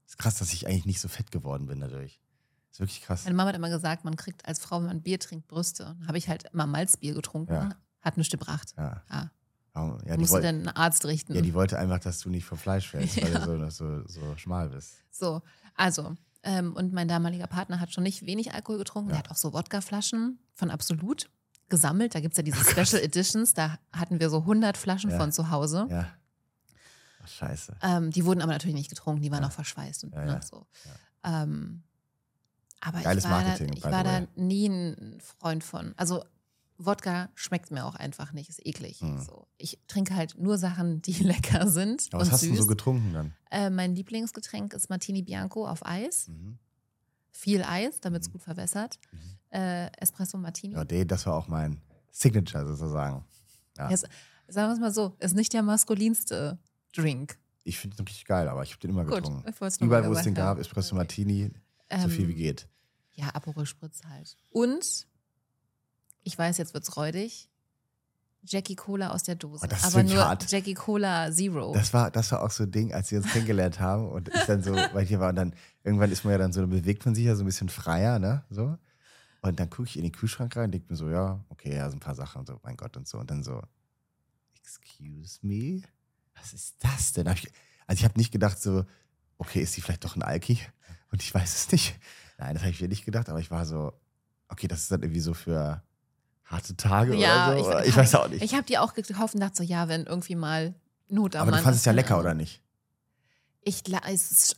Speaker 2: Ist krass, dass ich eigentlich nicht so fett geworden bin dadurch. Ist wirklich krass.
Speaker 1: Meine Mama hat immer gesagt, man kriegt als Frau, wenn man Bier trinkt, Brüste. Habe ich halt immer Malzbier getrunken,
Speaker 2: Ja.
Speaker 1: hat nichts gebracht.
Speaker 2: Ja.
Speaker 1: Ja.
Speaker 2: Warum? Ja, die,
Speaker 1: Musst du
Speaker 2: woll,
Speaker 1: denn einen Arzt richten?
Speaker 2: ja, die wollte einfach, dass du nicht vom Fleisch fällst, weil du so, so, so schmal bist.
Speaker 1: So, also, ähm, und mein damaliger Partner hat schon nicht wenig Alkohol getrunken.
Speaker 2: Ja.
Speaker 1: Der hat auch so Wodkaflaschen von Absolut gesammelt. Da gibt es ja diese Special Editions. Da hatten wir so 100 Flaschen
Speaker 2: Ja.
Speaker 1: von zu Hause.
Speaker 2: Ja. Ach, scheiße.
Speaker 1: Ähm, die wurden aber natürlich nicht getrunken, die waren
Speaker 2: Ja.
Speaker 1: auch verschweißt. Und,
Speaker 2: Ja,
Speaker 1: ne,
Speaker 2: ja.
Speaker 1: so. Ähm, aber
Speaker 2: Geiles
Speaker 1: ich war,
Speaker 2: Marketing,
Speaker 1: da, ich war da nie ein Freund von. Also Wodka schmeckt mir auch einfach nicht, ist eklig.
Speaker 2: Hm.
Speaker 1: So. Ich trinke halt nur Sachen, die lecker sind
Speaker 2: Aber was hast du
Speaker 1: süß.
Speaker 2: so getrunken dann?
Speaker 1: äh, mein Lieblingsgetränk ist Martini Bianco auf Eis.
Speaker 2: Mhm.
Speaker 1: Viel Eis, damit es
Speaker 2: Mhm.
Speaker 1: gut verwässert.
Speaker 2: Mhm.
Speaker 1: Äh, Espresso Martini.
Speaker 2: Ja, das war auch mein Signature sozusagen. Ja.
Speaker 1: Es- sagen wir es mal so, ist nicht der maskulinste Drink.
Speaker 2: Ich finde den richtig geil, aber ich habe den immer
Speaker 1: Gut,
Speaker 2: getrunken.
Speaker 1: es
Speaker 2: Überall, wo es den gab. Espresso
Speaker 1: Okay.
Speaker 2: Martini, so viel wie
Speaker 1: Ähm,
Speaker 2: geht.
Speaker 1: Ja, Aperol Spritz halt. Und, ich weiß, jetzt wird's räudig, Jackie Cola aus der Dose.
Speaker 2: Oh, das ist
Speaker 1: aber nur
Speaker 2: hart.
Speaker 1: Jackie Cola Zero.
Speaker 2: Das war, das war auch so ein Ding, als wir uns kennengelernt haben und ich dann so, weil ich hier war und dann, irgendwann ist man ja dann so, dann bewegt man sich ja so ein bisschen freier, ne, so. Und dann gucke ich in den Kühlschrank rein und denke mir so, ja, okay, ja, so ein paar Sachen und so, mein Gott und so. Und dann so, excuse me? Was ist das denn? Hab ich, also ich habe nicht gedacht so, okay, ist die vielleicht doch ein Alki? Und ich weiß es nicht. Nein, das habe ich mir nicht gedacht, aber ich war so, okay, das ist dann irgendwie so für harte Tage
Speaker 1: Ja,
Speaker 2: oder so.
Speaker 1: ich-
Speaker 2: oder ich, weiß auch nicht.
Speaker 1: Ich habe die auch gekauft und dachte so, ja, wenn irgendwie mal Not am
Speaker 2: aber du
Speaker 1: Mann
Speaker 2: fandest
Speaker 1: ist,
Speaker 2: es ja lecker, oder nicht?
Speaker 1: Ich,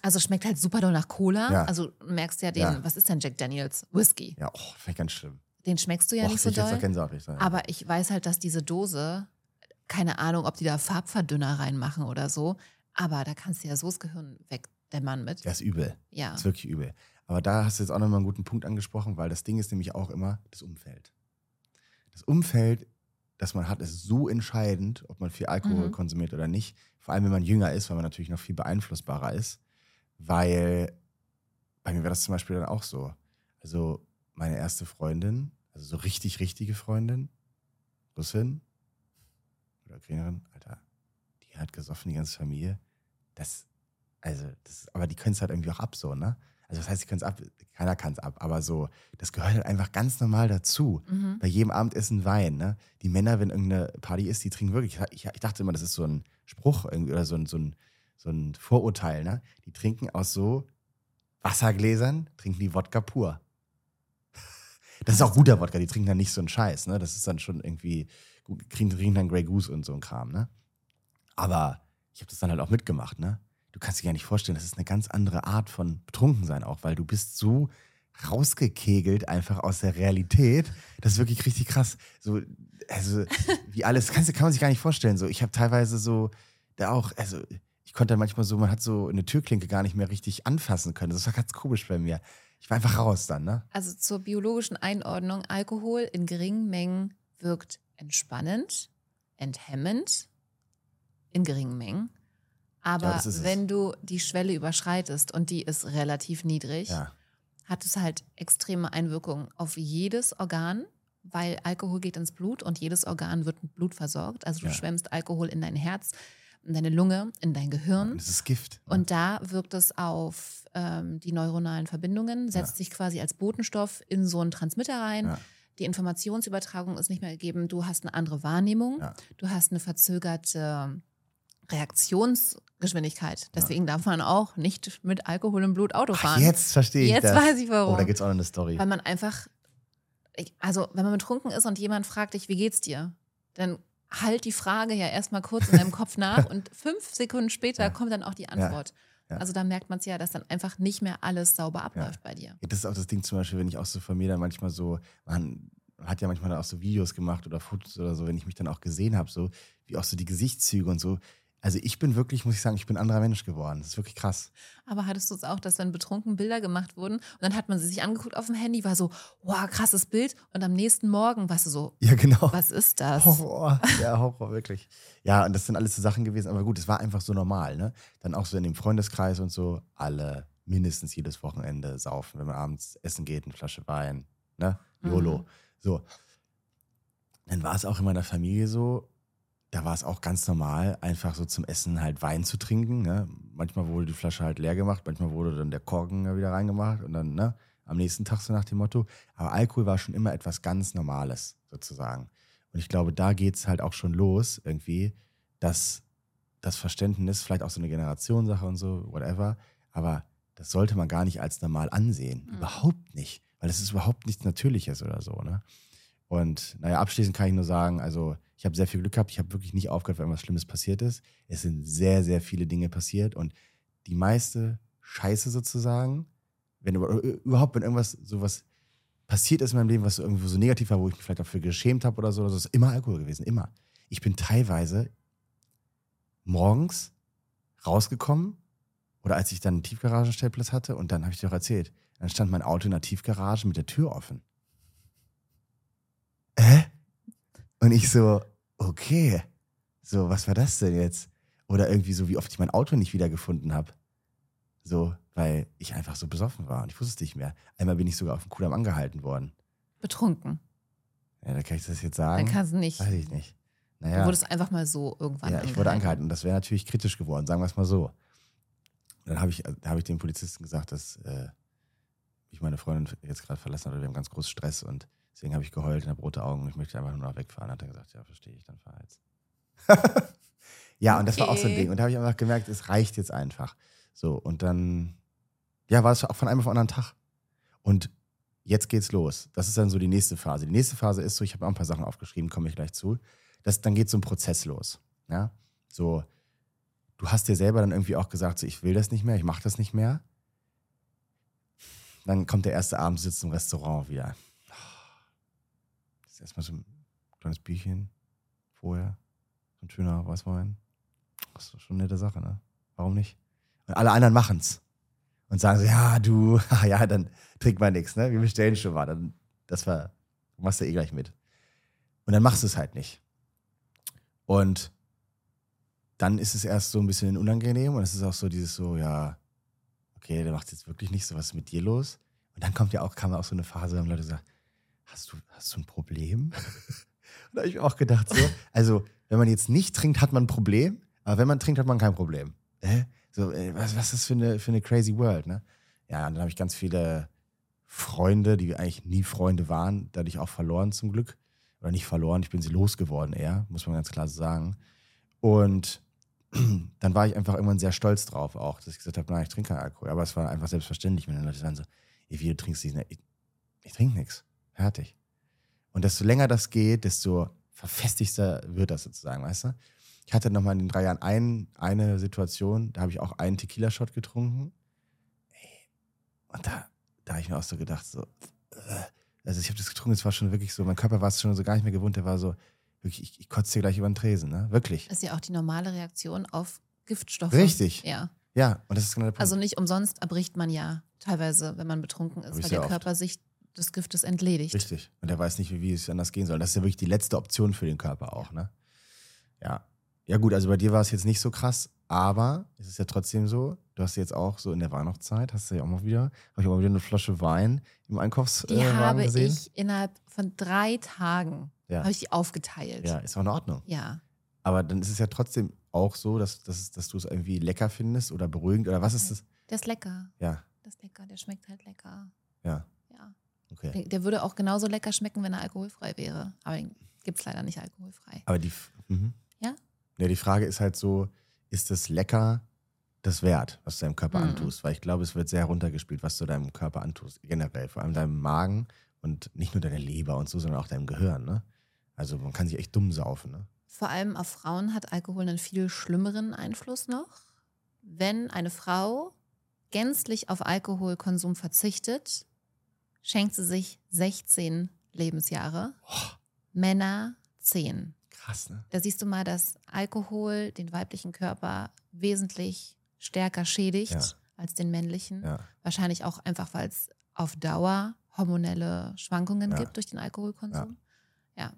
Speaker 1: also schmeckt halt super doll nach Cola.
Speaker 2: Ja.
Speaker 1: Also du merkst ja den,
Speaker 2: Ja.
Speaker 1: was ist denn Jack Daniels? Whisky.
Speaker 2: Ja, oh, vielleicht ganz schlimm.
Speaker 1: Den schmeckst du ja
Speaker 2: Och,
Speaker 1: nicht so
Speaker 2: jetzt
Speaker 1: doll.
Speaker 2: auch Gänsehaut, ich sag.
Speaker 1: Aber ich weiß halt, dass diese Dose, keine Ahnung, ob die da Farbverdünner reinmachen oder so, aber da kannst du ja so das Gehirn wegdämmern mit.
Speaker 2: Der ist übel.
Speaker 1: Ja.
Speaker 2: Das ist wirklich übel. Aber da hast du jetzt auch nochmal einen guten Punkt angesprochen, weil das Ding ist nämlich auch immer das Umfeld. Das Umfeld, das man hat, ist so entscheidend, ob man viel Alkohol
Speaker 1: Mhm.
Speaker 2: konsumiert oder nicht. Vor allem, wenn man jünger ist, weil man natürlich noch viel beeinflussbarer ist. Weil bei mir war das zum Beispiel dann auch so. Also meine erste Freundin, also so richtig, richtige Freundin, Russin oder Ukrainerin, Alter, die hat gesoffen, die ganze Familie. Das, also, das, aber die können es halt irgendwie auch ab, so, ne? Also, das heißt, sie können es ab, keiner kann es ab, aber so, das gehört halt einfach ganz normal dazu.
Speaker 1: Mhm.
Speaker 2: Bei jedem Abendessen Wein, ne? Die Männer, wenn irgendeine Party ist, die trinken wirklich, ich, ich dachte immer, das ist so ein Spruch irgendwie oder so ein, so ein, so ein Vorurteil, ne? Die trinken aus so Wassergläsern, trinken die Wodka pur. Das ist auch guter Wodka, die trinken dann nicht so einen Scheiß, ne? Das ist dann schon irgendwie, kriegen, trinken dann Grey Goose und so ein Kram, ne? Aber ich habe das dann halt auch mitgemacht, ne? Du kannst dir gar nicht vorstellen, das ist eine ganz andere Art von Betrunkensein auch, weil du bist so rausgekegelt einfach aus der Realität. Das ist wirklich richtig krass. So, also, wie alles, kannst, kann man sich gar nicht vorstellen. So, ich habe teilweise so, da auch, also, ich konnte manchmal so, man hat so eine Türklinke gar nicht mehr richtig anfassen können. Das war ganz komisch bei mir. Ich war einfach raus dann, ne?
Speaker 1: Also zur biologischen Einordnung, Alkohol in geringen Mengen wirkt entspannend, enthemmend, in geringen Mengen. Aber
Speaker 2: Ja,
Speaker 1: wenn du die Schwelle überschreitest und die ist relativ niedrig,
Speaker 2: Ja.
Speaker 1: hat es halt extreme Einwirkungen auf jedes Organ, weil Alkohol geht ins Blut und jedes Organ wird mit Blut versorgt. Also du
Speaker 2: Ja.
Speaker 1: schwemmst Alkohol in dein Herz, in deine Lunge, in dein Gehirn.
Speaker 2: Und das ist Gift. ne?
Speaker 1: Und da wirkt es auf ähm, die neuronalen Verbindungen, setzt sich quasi als Botenstoff in so einen Transmitter rein. Die Informationsübertragung ist nicht mehr gegeben. Du hast eine andere Wahrnehmung.
Speaker 2: Ja.
Speaker 1: Du hast eine verzögerte Reaktionsgeschwindigkeit. Deswegen darf man auch nicht mit Alkohol im Blut Auto
Speaker 2: Ach,
Speaker 1: fahren.
Speaker 2: jetzt verstehe ich
Speaker 1: Jetzt
Speaker 2: das.
Speaker 1: weiß ich warum.
Speaker 2: Oh, da gibt es auch noch eine Story.
Speaker 1: Weil man einfach, also wenn man betrunken ist und jemand fragt dich, wie geht's dir, dann halt die Frage ja erstmal kurz in deinem Kopf nach und fünf Sekunden später
Speaker 2: Ja.
Speaker 1: kommt dann auch die Antwort.
Speaker 2: Ja.
Speaker 1: Also da merkt man es ja, dass dann einfach nicht mehr alles sauber abläuft bei dir.
Speaker 2: Ja, das ist auch das Ding zum Beispiel, wenn ich auch so von mir dann manchmal so, man hat ja manchmal auch so Videos gemacht oder Fotos oder so, wenn ich mich dann auch gesehen habe, so wie auch so die Gesichtszüge und so. Also ich bin wirklich, muss ich sagen, ich bin ein anderer Mensch geworden. Das ist wirklich krass.
Speaker 1: Aber hattest du es auch, dass wenn betrunken Bilder gemacht wurden und dann hat man sie sich angeguckt auf dem Handy, war so, wow, krasses Bild und am nächsten Morgen warst du so,
Speaker 2: Ja, genau.
Speaker 1: was ist das?
Speaker 2: Horror. Ja, Horror, wirklich. Ja, und das sind alles so Sachen gewesen, aber gut, es war einfach so normal, ne? Dann auch so in dem Freundeskreis und so, alle mindestens jedes Wochenende saufen, wenn man abends essen geht, eine Flasche Wein, ne? YOLO.
Speaker 1: Mhm.
Speaker 2: So. Dann war es auch in meiner Familie so, da war es auch ganz normal, einfach so zum Essen halt Wein zu trinken, ne? Manchmal wurde die Flasche halt leer gemacht, manchmal wurde dann der Korken wieder reingemacht und dann, ne? Am nächsten Tag so nach dem Motto. Aber Alkohol war schon immer etwas ganz Normales, sozusagen. Und ich glaube, da geht es halt auch schon los, irgendwie, dass das Verständnis, vielleicht auch so eine Generationssache und so, whatever, aber das sollte man gar nicht als normal ansehen.
Speaker 1: Mhm.
Speaker 2: Überhaupt nicht. Weil das ist überhaupt nichts Natürliches oder so, ne? Und naja, abschließend kann ich nur sagen, also ich habe sehr viel Glück gehabt. Ich habe wirklich nicht aufgehört, wenn was Schlimmes passiert ist. Es sind sehr, sehr viele Dinge passiert und die meiste Scheiße sozusagen, wenn über- überhaupt, wenn irgendwas sowas passiert ist in meinem Leben, was irgendwo so negativ war, wo ich mich vielleicht dafür geschämt habe oder so, das ist immer Alkohol gewesen, immer. Ich bin teilweise morgens rausgekommen oder als ich dann einen Tiefgaragenstellplatz hatte und dann habe ich dir auch erzählt, dann stand mein Auto in der Tiefgarage mit der Tür offen. Äh? Und ich so, okay, so, was war das denn jetzt? Oder irgendwie so, wie oft ich mein Auto nicht wiedergefunden habe. So, weil ich einfach so besoffen war und ich wusste es nicht mehr. Einmal bin ich sogar auf dem Kudamm angehalten worden.
Speaker 1: Betrunken.
Speaker 2: Ja, da kann ich das jetzt
Speaker 1: Dann
Speaker 2: sagen.
Speaker 1: kannst du nicht.
Speaker 2: Weiß ich nicht.
Speaker 1: Du
Speaker 2: Naja.
Speaker 1: wurdest einfach mal so irgendwann
Speaker 2: Ja, ich wurde angehalten und das wäre natürlich kritisch geworden, sagen wir es mal so. Und dann habe ich, da habe ich dem Polizisten gesagt, dass äh, mich meine Freundin jetzt gerade verlassen hat, wir haben ganz großen Stress und deswegen habe ich geheult und habe rote Augen und ich möchte einfach nur noch wegfahren. Hat er gesagt, ja, verstehe ich, dann fahr jetzt. ja, und das war auch so ein
Speaker 1: Okay.
Speaker 2: Ding. Und da habe ich einfach gemerkt, es reicht jetzt einfach. So, und dann, ja, war es auch von einem auf den anderen Tag. Und jetzt geht's los. Das ist dann so die nächste Phase. Die nächste Phase ist so, ich habe auch ein paar Sachen aufgeschrieben, komme ich gleich zu. Das, dann geht so ein Prozess los. Ja, so, du hast dir selber dann irgendwie auch gesagt, so, ich will das nicht mehr, ich mache das nicht mehr. Dann kommt der erste Abend, sitzt im Restaurant wieder. Das ist erstmal so ein kleines Bierchen vorher. So ein schöner Weißwein. Das ist schon eine nette Sache, ne? Warum nicht? Und alle anderen machen's. Und sagen so, ja, du, ja, dann trink mal nichts, ne? Wir bestellen schon mal. Dann, das war, machst du eh gleich mit. Und dann machst du es halt nicht. Und dann ist es erst so ein bisschen unangenehm und es ist auch so dieses so, ja, okay, der macht jetzt wirklich nicht so, was ist mit dir los? Und dann kommt ja auch, kam auch so eine Phase, wo Leute sagen, hast du, hast du ein Problem? und da habe ich mir auch gedacht, so, also, wenn man jetzt nicht trinkt, hat man ein Problem, aber wenn man trinkt, hat man kein Problem. Hä? So, was, was ist das für eine, für eine crazy world, ne? Ja, und dann habe ich ganz viele Freunde, die eigentlich nie Freunde waren, dadurch auch verloren zum Glück. Oder nicht verloren, ich bin sie losgeworden eher, muss man ganz klar so sagen. Und dann war ich einfach irgendwann sehr stolz drauf auch, dass ich gesagt habe, nein, ich trinke keinen Alkohol. Aber es war einfach selbstverständlich, wenn dann Leute sagen so, ey, wie du trinkst nicht? Ich, ich trinke nichts. Fertig. Und desto länger das geht, desto verfestigter wird das sozusagen, weißt du? Ich hatte nochmal in den drei Jahren ein, eine Situation, da habe ich auch einen Tequila-Shot getrunken. Und da, da habe ich mir auch so gedacht, so, äh, also ich habe das getrunken, es war schon wirklich so, mein Körper war es schon so gar nicht mehr gewohnt, der war so, ich, ich kotze dir gleich über den Tresen, ne? Wirklich.
Speaker 1: ist ja auch die normale Reaktion auf Giftstoffe.
Speaker 2: Richtig.
Speaker 1: Ja.
Speaker 2: Ja, und das ist genau der Punkt.
Speaker 1: Also nicht umsonst erbricht man ja teilweise, wenn man betrunken ist, weil der
Speaker 2: oft.
Speaker 1: Körper sich des Giftes entledigt.
Speaker 2: Richtig. Und er weiß nicht, wie, wie es anders gehen soll. Das ist ja wirklich die letzte Option für den Körper auch, ne? Ja. Ja, gut, also bei dir war es jetzt nicht so krass, aber es ist ja trotzdem so, du hast jetzt auch so in der Weihnachtszeit, hast du ja auch mal wieder, habe ich auch mal wieder eine Flasche Wein im Einkaufswagen
Speaker 1: Die
Speaker 2: äh, Wagen
Speaker 1: habe
Speaker 2: gesehen.
Speaker 1: ich innerhalb von drei Tagen
Speaker 2: Ja.
Speaker 1: habe ich die aufgeteilt.
Speaker 2: Ja, ist auch in Ordnung.
Speaker 1: Ja.
Speaker 2: Aber dann ist es ja trotzdem auch so, dass, dass, dass du es irgendwie lecker findest oder beruhigend oder was ist das?
Speaker 1: Der ist lecker.
Speaker 2: Ja,
Speaker 1: Der ist lecker. Der schmeckt halt lecker.
Speaker 2: ja,
Speaker 1: Ja.
Speaker 2: okay.
Speaker 1: Der, der würde auch genauso lecker schmecken, wenn er alkoholfrei wäre. Aber gibt es leider nicht alkoholfrei.
Speaker 2: Aber die, mhm.
Speaker 1: Ja?
Speaker 2: Ja, die Frage ist halt so, ist es lecker das wert, was du deinem Körper
Speaker 1: Mhm.
Speaker 2: antust? Weil ich glaube, es wird sehr runtergespielt, was du deinem Körper antust, generell. Vor allem deinem Magen und nicht nur deiner Leber und so, sondern auch deinem Gehirn, ne? Also man kann sich echt dumm saufen, ne?
Speaker 1: Vor allem auf Frauen hat Alkohol einen viel schlimmeren Einfluss noch. Wenn eine Frau gänzlich auf Alkoholkonsum verzichtet, schenkt sie sich 16 Lebensjahre. Männer 10.
Speaker 2: Krass, ne?
Speaker 1: Da siehst du mal, dass Alkohol den weiblichen Körper wesentlich stärker schädigt
Speaker 2: Ja.
Speaker 1: als den männlichen.
Speaker 2: Ja.
Speaker 1: Wahrscheinlich auch einfach, weil es auf Dauer hormonelle Schwankungen
Speaker 2: Ja.
Speaker 1: gibt durch den Alkoholkonsum. Ja,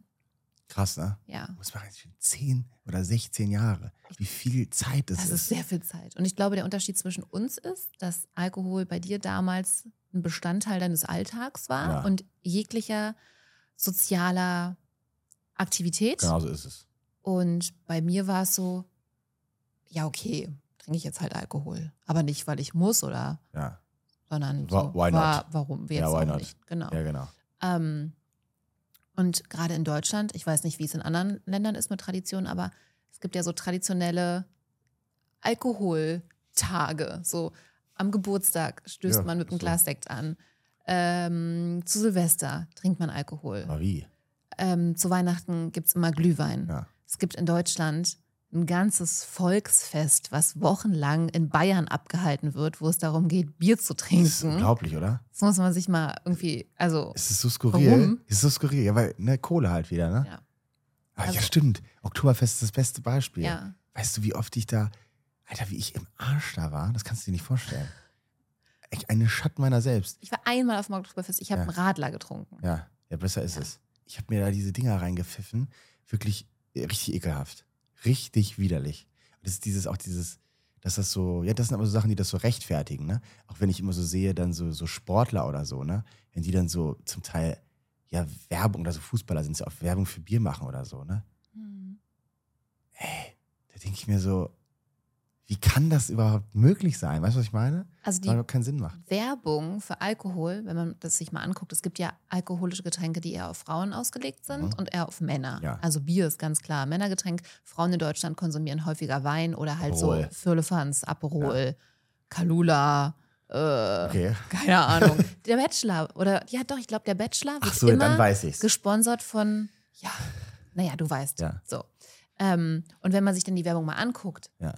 Speaker 2: Krass, ne?
Speaker 1: ja.
Speaker 2: Muss man eigentlich 10 oder 16 Jahre. Wie viel Zeit das,
Speaker 1: Das
Speaker 2: ist.
Speaker 1: ist sehr viel Zeit. Und ich glaube, der Unterschied zwischen uns ist, dass Alkohol bei dir damals ein Bestandteil deines Alltags war
Speaker 2: Ja.
Speaker 1: und jeglicher sozialer Aktivität.
Speaker 2: Genau so ist es.
Speaker 1: Und bei mir war es so, ja, okay, trinke ich jetzt halt Alkohol. Aber nicht, weil ich muss oder, sondern
Speaker 2: Wa-
Speaker 1: so,
Speaker 2: why
Speaker 1: war, warum wir
Speaker 2: Ja,
Speaker 1: jetzt
Speaker 2: why
Speaker 1: auch
Speaker 2: not?
Speaker 1: nicht. Genau.
Speaker 2: Ja, genau.
Speaker 1: Ähm, Und gerade in Deutschland, ich weiß nicht, wie es in anderen Ländern ist mit Traditionen, aber es gibt ja so traditionelle Alkoholtage. So am Geburtstag stößt
Speaker 2: Ja,
Speaker 1: man mit einem
Speaker 2: so.
Speaker 1: Glas Sekt an. Ähm, zu Silvester trinkt man Alkohol.
Speaker 2: Wie?
Speaker 1: Ähm, zu Weihnachten gibt es immer Glühwein.
Speaker 2: Ja.
Speaker 1: Es gibt in Deutschland ein ganzes Volksfest, was wochenlang in Bayern abgehalten wird, wo es darum geht, Bier zu
Speaker 2: Das ist
Speaker 1: trinken.
Speaker 2: unglaublich, oder?
Speaker 1: Das muss man sich mal irgendwie, also
Speaker 2: Es ist so skurril.
Speaker 1: Warum?
Speaker 2: Es ist so skurril. Ja, weil, ne, Kohle halt wieder, ne?
Speaker 1: ja,
Speaker 2: Ah,
Speaker 1: Also-
Speaker 2: ja, stimmt. Oktoberfest ist das beste Beispiel.
Speaker 1: ja.
Speaker 2: Weißt du, wie oft ich da, Alter, wie ich im Arsch da war? Das kannst du dir nicht vorstellen. Echt eine Schatten meiner selbst.
Speaker 1: Ich war einmal auf dem Oktoberfest, ich habe
Speaker 2: Ja.
Speaker 1: einen Radler getrunken.
Speaker 2: Ja, ja, besser ist
Speaker 1: Ja.
Speaker 2: es. Ich habe mir da diese Dinger reingepfiffen. Wirklich äh, richtig ekelhaft. Richtig widerlich. Und das ist dieses, auch dieses, dass das so, ja, das sind aber so Sachen, die das so rechtfertigen, ne? Auch wenn ich immer so sehe, dann so, so Sportler oder so, ne? Wenn die dann so zum Teil, ja, Werbung oder so Fußballer sind, so auf Werbung für Bier machen oder so, ne?
Speaker 1: Hm.
Speaker 2: Ey, da denke ich mir so, wie kann das überhaupt möglich sein? Weißt du, was ich meine?
Speaker 1: Also
Speaker 2: Weil
Speaker 1: die
Speaker 2: überhaupt keinen Sinn macht.
Speaker 1: Werbung für Alkohol, wenn man das sich mal anguckt, es gibt ja alkoholische Getränke, die eher auf Frauen ausgelegt sind
Speaker 2: Mhm.
Speaker 1: und eher auf Männer.
Speaker 2: Ja.
Speaker 1: Also Bier ist ganz klar Männergetränk. Frauen in Deutschland konsumieren häufiger Wein oder halt
Speaker 2: Aperol.
Speaker 1: so Firlefanz, Aperol, Kalula, äh,
Speaker 2: Okay.
Speaker 1: keine Ahnung. der Bachelor oder ja doch, ich glaube der Bachelor wird
Speaker 2: Ach so,
Speaker 1: immer
Speaker 2: dann weiß ich's.
Speaker 1: gesponsert von ja, naja, du weißt.
Speaker 2: Ja.
Speaker 1: So. Ähm, und wenn man sich dann die Werbung mal anguckt,
Speaker 2: Ja.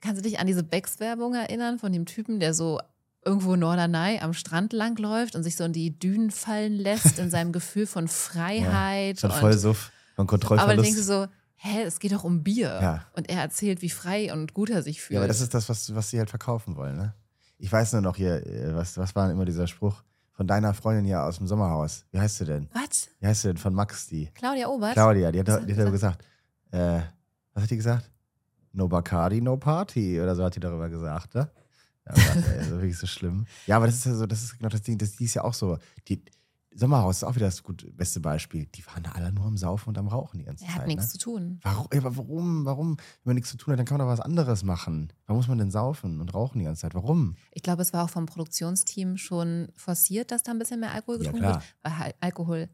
Speaker 1: Kannst du dich an diese Becks-Werbung erinnern von dem Typen, der so irgendwo in Norderney am Strand langläuft und sich so in die Dünen fallen lässt in seinem Gefühl von Freiheit?
Speaker 2: Schon
Speaker 1: und,
Speaker 2: voll Suff von
Speaker 1: aber dann
Speaker 2: Kontrollverlust.
Speaker 1: denkst du so, hä, es geht doch um Bier.
Speaker 2: Ja.
Speaker 1: Und er erzählt, wie frei und gut er sich fühlt.
Speaker 2: Ja, aber das ist das, was, was sie halt verkaufen wollen, ne? Ich weiß nur noch hier, äh, was, was war denn immer dieser Spruch von deiner Freundin hier aus dem Sommerhaus? Wie heißt sie denn?
Speaker 1: Was?
Speaker 2: Wie heißt sie denn? Von Max, die.
Speaker 1: Claudia Obert?
Speaker 2: Claudia, die hat, die hat doch gesagt, äh, was hat die gesagt? No Bacardi, no Party oder so hat die darüber gesagt, ne? Ja, Gott, ey, das ist wirklich so schlimm. Ja, aber das ist ja so, das ist genau das Ding, das, die ist ja auch so. Die, Sommerhaus ist auch wieder das gut, beste Beispiel. Die waren da alle nur am Saufen und am Rauchen die ganze
Speaker 1: Er
Speaker 2: Zeit.
Speaker 1: hat nichts
Speaker 2: ne?
Speaker 1: zu tun.
Speaker 2: Warum, aber warum, warum, wenn man nichts zu tun hat, dann kann man doch was anderes machen. Warum muss man denn saufen und rauchen die ganze Zeit? Warum?
Speaker 1: Ich glaube, es war auch vom Produktionsteam schon forciert, dass da ein bisschen mehr Alkohol
Speaker 2: Ja,
Speaker 1: getrunken
Speaker 2: klar.
Speaker 1: wird, weil Alkohol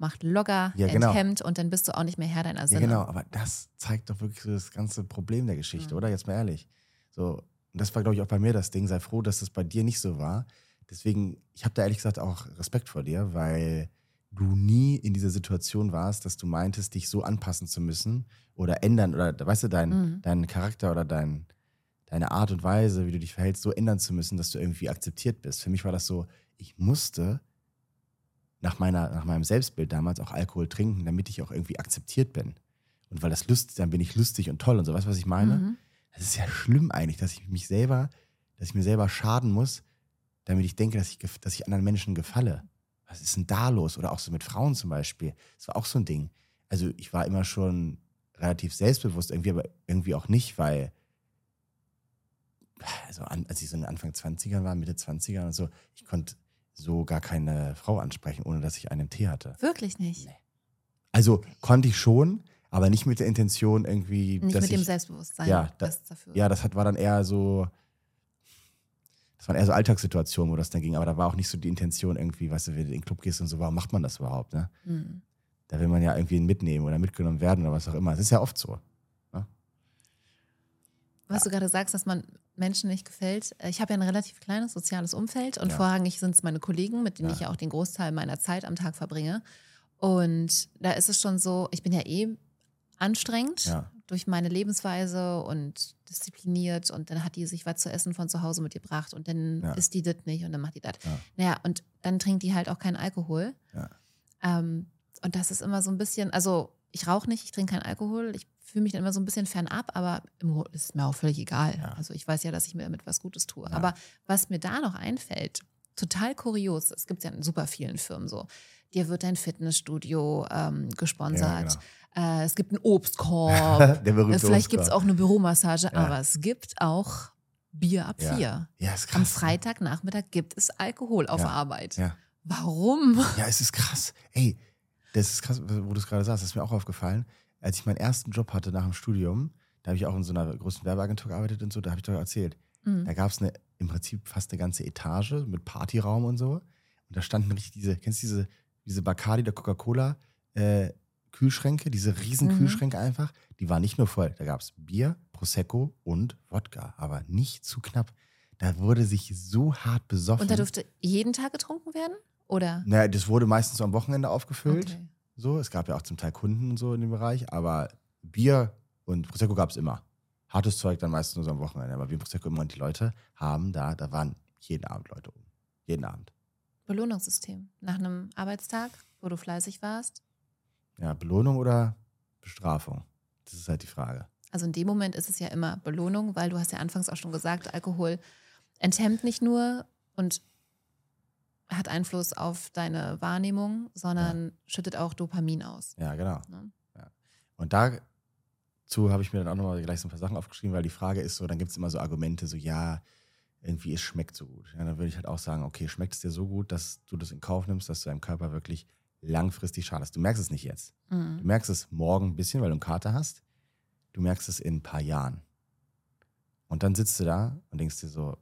Speaker 1: macht locker,
Speaker 2: Ja, genau.
Speaker 1: enthemmt und dann bist du auch nicht mehr Herr deiner
Speaker 2: Ja,
Speaker 1: Sinne.
Speaker 2: genau, aber das zeigt doch wirklich so das ganze Problem der Geschichte,
Speaker 1: Mhm.
Speaker 2: oder? Jetzt mal ehrlich. So, und das war, glaube ich, auch bei mir das Ding. Sei froh, dass das bei dir nicht so war. Deswegen, ich habe da ehrlich gesagt auch Respekt vor dir, weil du nie in dieser Situation warst, dass du meintest, dich so anpassen zu müssen oder ändern oder, weißt du, dein,
Speaker 1: Mhm.
Speaker 2: deinen Charakter oder dein, deine Art und Weise, wie du dich verhältst, so ändern zu müssen, dass du irgendwie akzeptiert bist. Für mich war das so, ich musste nach, meiner, nach meinem Selbstbild damals auch Alkohol trinken, damit ich auch irgendwie akzeptiert bin. Und weil das lustig, dann bin ich lustig und toll und so. Weißt du, was ich meine?
Speaker 1: Mhm.
Speaker 2: Das ist ja schlimm eigentlich, dass ich mich selber, dass ich mir selber schaden muss, damit ich denke, dass ich, dass ich anderen Menschen gefalle. Was ist denn da los? Oder auch so mit Frauen zum Beispiel. Das war auch so ein Ding. Also ich war immer schon relativ selbstbewusst, irgendwie, aber irgendwie auch nicht, weil, also an, als ich so in den Anfang 20ern war, Mitte 20ern und so, ich konnte so gar keine Frau ansprechen, ohne dass ich einen Tee hatte.
Speaker 1: Wirklich nicht.
Speaker 2: Nee. Also konnte ich schon, aber nicht mit der Intention irgendwie,
Speaker 1: Nicht
Speaker 2: dass
Speaker 1: mit dem
Speaker 2: ich,
Speaker 1: Selbstbewusstsein.
Speaker 2: Ja, da-
Speaker 1: das dafür.
Speaker 2: ja, das hat, war dann eher so, das waren eher so Alltagssituationen, wo das dann ging, aber da war auch nicht so die Intention irgendwie, weißt du, wenn du in den Club gehst und so, warum macht man das überhaupt, ne?
Speaker 1: Hm.
Speaker 2: Da will man ja irgendwie mitnehmen oder mitgenommen werden oder was auch immer. Es ist ja oft so.
Speaker 1: Was du gerade sagst, dass man Menschen nicht gefällt. Ich habe ja ein relativ kleines soziales Umfeld und
Speaker 2: Ja.
Speaker 1: vorrangig sind es meine Kollegen, mit denen
Speaker 2: Ja.
Speaker 1: ich ja auch den Großteil meiner Zeit am Tag verbringe. Und da ist es schon so, ich bin ja eh anstrengend
Speaker 2: Ja.
Speaker 1: durch meine Lebensweise und diszipliniert und dann hat die sich was zu essen von zu Hause mitgebracht und dann
Speaker 2: Ja.
Speaker 1: isst die das nicht und dann macht die das.
Speaker 2: Ja.
Speaker 1: Naja, und dann trinkt die halt auch keinen Alkohol.
Speaker 2: Ja.
Speaker 1: Ähm, und das ist immer so ein bisschen, also ich rauche nicht, ich trinke keinen Alkohol, ich fühle mich dann immer so ein bisschen fernab, aber im Grunde ist mir auch völlig egal.
Speaker 2: Ja.
Speaker 1: Also ich weiß ja, dass ich mir damit was Gutes tue.
Speaker 2: Ja.
Speaker 1: Aber was mir da noch einfällt, total kurios, es gibt ja in super vielen Firmen so, dir wird dein Fitnessstudio ähm, gesponsert,
Speaker 2: Ja,
Speaker 1: äh, es gibt einen Obstkorb, vielleicht gibt es auch eine Büromassage, aber es gibt auch Bier ab vier.
Speaker 2: Ja, ist krass.
Speaker 1: Am
Speaker 2: ne?
Speaker 1: Freitagnachmittag gibt es Alkohol auf. Arbeit. Warum?
Speaker 2: Ja, es ist krass. Ey, das ist krass, wo du es gerade sagst. Das ist mir auch aufgefallen. Als ich meinen ersten Job hatte nach dem Studium, da habe ich auch in so einer großen Werbeagentur gearbeitet und so, da habe ich doch erzählt.
Speaker 1: Mhm.
Speaker 2: Da gab es im Prinzip fast eine ganze Etage mit Partyraum und so. Und da standen richtig diese, kennst du diese diese Bacardi der Coca-Cola äh, Kühlschränke, diese riesen
Speaker 1: Mhm.
Speaker 2: Kühlschränke einfach, die waren nicht nur voll. Da gab es Bier, Prosecco und Wodka, aber nicht zu knapp. Da wurde sich so hart besoffen.
Speaker 1: Und da durfte jeden Tag getrunken werden? Oder?
Speaker 2: naja, das wurde meistens am Wochenende aufgefüllt.
Speaker 1: Okay.
Speaker 2: So, es gab ja auch zum Teil Kunden und so in dem Bereich, aber Bier und Prosecco gab es immer. Hartes Zeug dann meistens nur so am Wochenende, aber Bier und Prosecco immer. Und die Leute haben da, da waren jeden Abend Leute um. Jeden Abend.
Speaker 1: Belohnungssystem. Nach einem Arbeitstag, wo du fleißig warst.
Speaker 2: Ja, Belohnung oder Bestrafung? Das ist halt die Frage.
Speaker 1: Also in dem Moment ist es ja immer Belohnung, weil du hast ja anfangs auch schon gesagt, Alkohol enthemmt nicht nur und hat Einfluss auf deine Wahrnehmung, sondern schüttet auch Dopamin aus.
Speaker 2: Ja, genau.
Speaker 1: Ne?
Speaker 2: Und dazu habe ich mir dann auch nochmal gleich so ein paar Sachen aufgeschrieben, weil die Frage ist so, dann gibt es immer so Argumente, so ja, irgendwie es schmeckt so gut. Ja, dann würde ich halt auch sagen, okay, schmeckt es dir so gut, dass du das in Kauf nimmst, dass du deinem Körper wirklich langfristig schadest. Du merkst es nicht jetzt. Du
Speaker 1: Mhm.
Speaker 2: merkst es morgen ein bisschen, weil du einen Kater hast. Du merkst es in ein paar Jahren. Und dann sitzt du da und denkst dir so,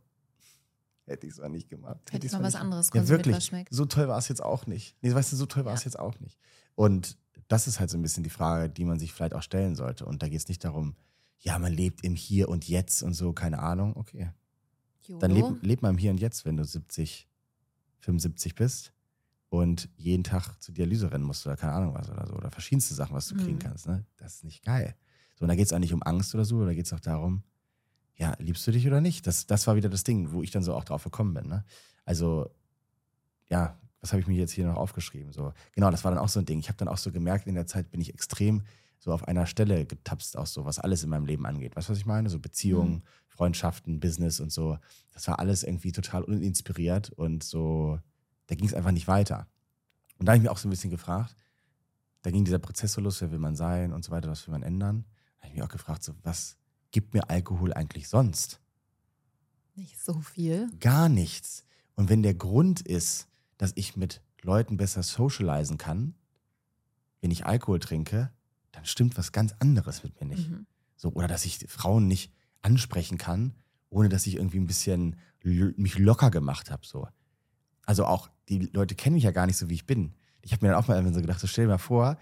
Speaker 2: hätte ich es mal nicht gemacht.
Speaker 1: Hätte ich mal was
Speaker 2: nicht
Speaker 1: anderes
Speaker 2: gemacht. Ja, wirklich.
Speaker 1: was schmeckt.
Speaker 2: So toll war es jetzt auch nicht. Nee, weißt du, so toll war es
Speaker 1: Ja.
Speaker 2: jetzt auch nicht. Und das ist halt so ein bisschen die Frage, die man sich vielleicht auch stellen sollte. Und da geht es nicht darum, ja, man lebt im Hier und Jetzt und so, keine Ahnung. Okay. Dann
Speaker 1: YOLO.
Speaker 2: leb, mal im Hier und Jetzt, wenn du 70, 75 bist und jeden Tag zur Dialyse rennen musst oder keine Ahnung was oder so. Oder verschiedenste Sachen, was du kriegen
Speaker 1: Mhm.
Speaker 2: kannst. Ne? Das ist nicht geil. So, und da geht es auch nicht um Angst oder so, da geht es auch darum, ja, liebst du dich oder nicht? Das, das war wieder das Ding, wo ich dann so auch drauf gekommen bin. Ne? Also, ja, was habe ich mir jetzt hier noch aufgeschrieben? So, genau, das war dann auch so ein Ding. Ich habe dann auch so gemerkt, in der Zeit bin ich extrem so auf einer Stelle getapst, auch so, was alles in meinem Leben angeht. Weißt du, was ich meine? So Beziehungen,
Speaker 1: Mhm.
Speaker 2: Freundschaften, Business und so. Das war alles irgendwie total uninspiriert und so, da ging es einfach nicht weiter. Und da habe ich mich auch so ein bisschen gefragt, da ging dieser Prozess so los, wer will man sein und so weiter, was will man ändern. Da habe ich mich auch gefragt, so, was gibt mir Alkohol eigentlich sonst?
Speaker 1: Nicht so viel.
Speaker 2: Gar nichts. Und wenn der Grund ist, dass ich mit Leuten besser socialisen kann, wenn ich Alkohol trinke, dann stimmt was ganz anderes mit mir nicht.
Speaker 1: Mhm.
Speaker 2: So, oder dass ich Frauen nicht ansprechen kann, ohne dass ich irgendwie ein bisschen mich locker gemacht habe. So. Also auch, die Leute kennen mich ja gar nicht so, wie ich bin. Ich habe mir dann auch mal so gedacht, so stell dir mal vor,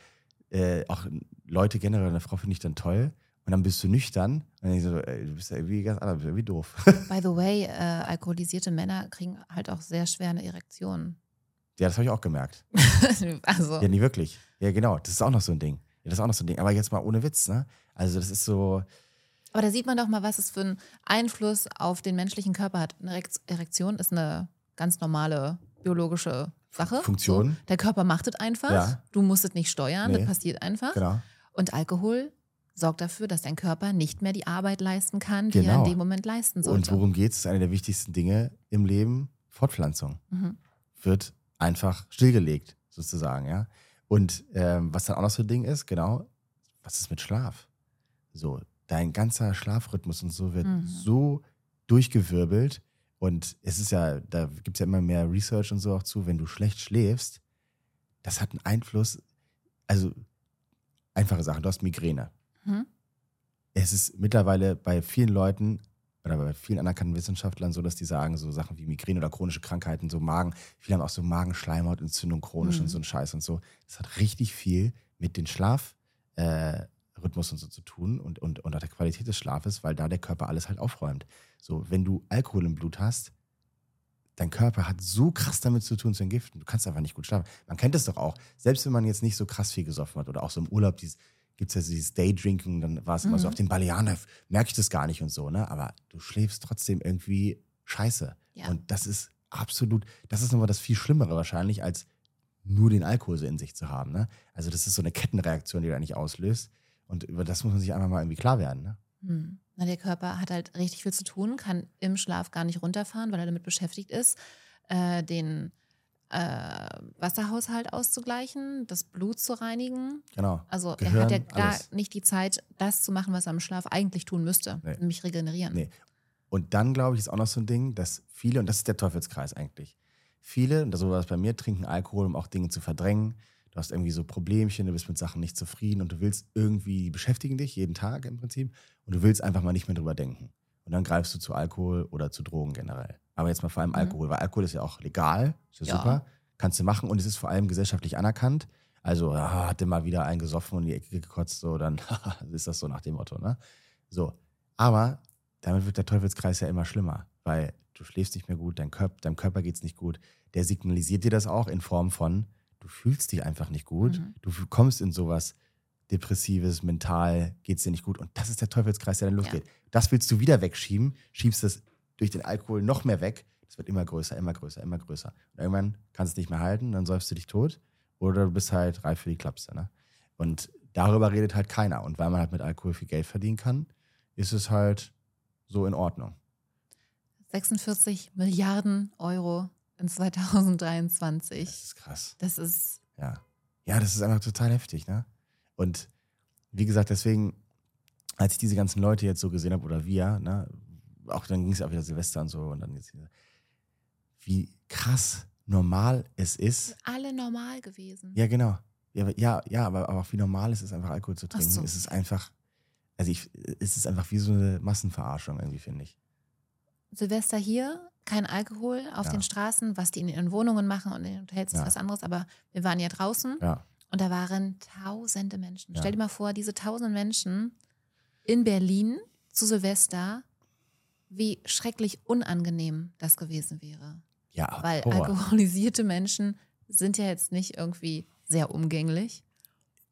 Speaker 2: äh, auch Leute generell, eine Frau finde ich dann toll. Und dann bist du nüchtern und ich so, ey, du bist ja irgendwie ganz anders, irgendwie doof.
Speaker 1: By the way, äh, alkoholisierte Männer kriegen halt auch sehr schwer eine Erektion.
Speaker 2: ja, das habe ich auch gemerkt.
Speaker 1: also,
Speaker 2: Ja, nie wirklich. Ja, genau. Das ist auch noch so ein Ding. Ja, das ist auch noch so ein Ding. Aber jetzt mal ohne Witz, ne? Also, das ist so,
Speaker 1: aber da sieht man doch mal, was es für einen Einfluss auf den menschlichen Körper hat. Eine Erek- Erektion ist eine ganz normale biologische Sache.
Speaker 2: Funktion.
Speaker 1: So, der Körper macht es einfach.
Speaker 2: Ja.
Speaker 1: Du musst es nicht steuern.
Speaker 2: Nee.
Speaker 1: Das passiert einfach.
Speaker 2: genau.
Speaker 1: Und Alkohol sorgt dafür, dass dein Körper nicht mehr die Arbeit leisten kann, die er
Speaker 2: Genau.
Speaker 1: in dem Moment leisten
Speaker 2: Und
Speaker 1: sollte.
Speaker 2: worum geht es? ist eine der wichtigsten Dinge im Leben. Fortpflanzung
Speaker 1: Mhm.
Speaker 2: wird einfach stillgelegt, sozusagen, ja. Und ähm, was dann auch noch so ein Ding ist, genau, was ist mit Schlaf? So, dein ganzer Schlafrhythmus und so wird
Speaker 1: Mhm.
Speaker 2: so durchgewirbelt. Und es ist ja, da gibt es ja immer mehr Research und so auch zu, wenn du schlecht schläfst, das hat einen Einfluss. Also, einfache Sachen, du hast Migräne.
Speaker 1: Mhm.
Speaker 2: es ist mittlerweile bei vielen Leuten oder bei vielen anerkannten Wissenschaftlern so, dass die sagen, so Sachen wie Migräne oder chronische Krankheiten, so Magen, viele haben auch so Magenschleimhautentzündung, chronisch
Speaker 1: Mhm.
Speaker 2: und so ein Scheiß und so. Das hat richtig viel mit dem Schlafrhythmus äh, und so zu tun und, und, und auch der Qualität des Schlafes, weil da der Körper alles halt aufräumt. So, wenn du Alkohol im Blut hast, dein Körper hat so krass damit zu tun, zu entgiften. Du kannst einfach nicht gut schlafen. Man kennt es doch auch. Selbst wenn man jetzt nicht so krass viel gesoffen hat oder auch so im Urlaub, dieses, gibt es ja dieses Daydrinking, dann war es immer so
Speaker 1: Mhm.
Speaker 2: auf den Balearen, da merke ich das gar nicht und so, ne? Aber du schläfst trotzdem irgendwie scheiße.
Speaker 1: Ja.
Speaker 2: Und das ist absolut, das ist nochmal das viel Schlimmere wahrscheinlich, als nur den Alkohol so in sich zu haben. Ne? Also das ist so eine Kettenreaktion, die du eigentlich auslöst. Und über das muss man sich einfach mal irgendwie klar werden. Ne?
Speaker 1: Hm. Na, der Körper hat halt richtig viel zu tun, kann im Schlaf gar nicht runterfahren, weil er damit beschäftigt ist, äh, den äh, Wasserhaushalt auszugleichen, das Blut zu reinigen.
Speaker 2: Genau.
Speaker 1: Also er
Speaker 2: Gehirn,
Speaker 1: hat ja gar
Speaker 2: alles.
Speaker 1: nicht die Zeit, das zu machen, was er im Schlaf eigentlich tun müsste,
Speaker 2: Nee.
Speaker 1: nämlich regenerieren.
Speaker 2: Nee. Und dann, glaube ich, ist auch noch so ein Ding, dass viele, und das ist der Teufelskreis eigentlich, viele, und so war es bei mir, trinken Alkohol, um auch Dinge zu verdrängen. Du hast irgendwie so Problemchen, du bist mit Sachen nicht zufrieden und du willst irgendwie, beschäftigen dich jeden Tag im Prinzip und du willst einfach mal nicht mehr drüber denken. Und dann greifst du zu Alkohol oder zu Drogen generell. Aber jetzt mal vor allem
Speaker 1: Mhm.
Speaker 2: Alkohol, weil Alkohol ist ja auch legal, ist ja,
Speaker 1: Ja.
Speaker 2: super, kannst du machen und es ist vor allem gesellschaftlich anerkannt. Also, ah, hat mal wieder einen gesoffen und in die Ecke gekotzt, so, dann ist das so nach dem Motto, ne? So. Aber damit wird der Teufelskreis ja immer schlimmer, weil du schläfst nicht mehr gut, dein Körper, deinem Körper geht es nicht gut. Der signalisiert dir das auch in Form von, du fühlst dich einfach nicht gut,
Speaker 1: Mhm.
Speaker 2: du kommst in sowas Depressives, mental geht es dir nicht gut. Und das ist der Teufelskreis, der dann losgeht. Das willst du wieder wegschieben, schiebst das durch den Alkohol noch mehr weg. Das wird immer größer, immer größer, immer größer. Und irgendwann kannst du es nicht mehr halten, dann säufst du dich tot oder du bist halt reif für die Klapse. Ne? Und darüber redet halt keiner. Und weil man halt mit Alkohol viel Geld verdienen kann, ist es halt so in Ordnung.
Speaker 1: 46 Milliarden Euro in 2023.
Speaker 2: Das ist krass.
Speaker 1: Das ist
Speaker 2: Ja. Ja, das ist einfach total heftig, ne? Und wie gesagt, deswegen, als ich diese ganzen Leute jetzt so gesehen habe, oder wir, ne, auch dann ging es ja auch wieder Silvester und so, und dann jetzt wie krass normal es ist.
Speaker 1: alle normal gewesen.
Speaker 2: Ja, genau. Ja, aber- ja, ja aber, aber auch wie normal es ist, einfach Alkohol zu trinken.
Speaker 1: so.
Speaker 2: Es ist einfach, also ich, es ist einfach wie so eine Massenverarschung irgendwie, finde ich.
Speaker 1: Silvester hier, kein Alkohol auf
Speaker 2: Ja.
Speaker 1: den Straßen, was die in ihren Wohnungen machen und in den Hotels ist
Speaker 2: Ja.
Speaker 1: was anderes, aber wir waren ja draußen
Speaker 2: Ja.
Speaker 1: und da waren tausende Menschen. Stell dir mal vor, diese tausenden Menschen in Berlin zu Silvester, wie schrecklich unangenehm das gewesen wäre.
Speaker 2: Ja,
Speaker 1: Weil
Speaker 2: Horror.
Speaker 1: alkoholisierte Menschen sind ja jetzt nicht irgendwie sehr umgänglich.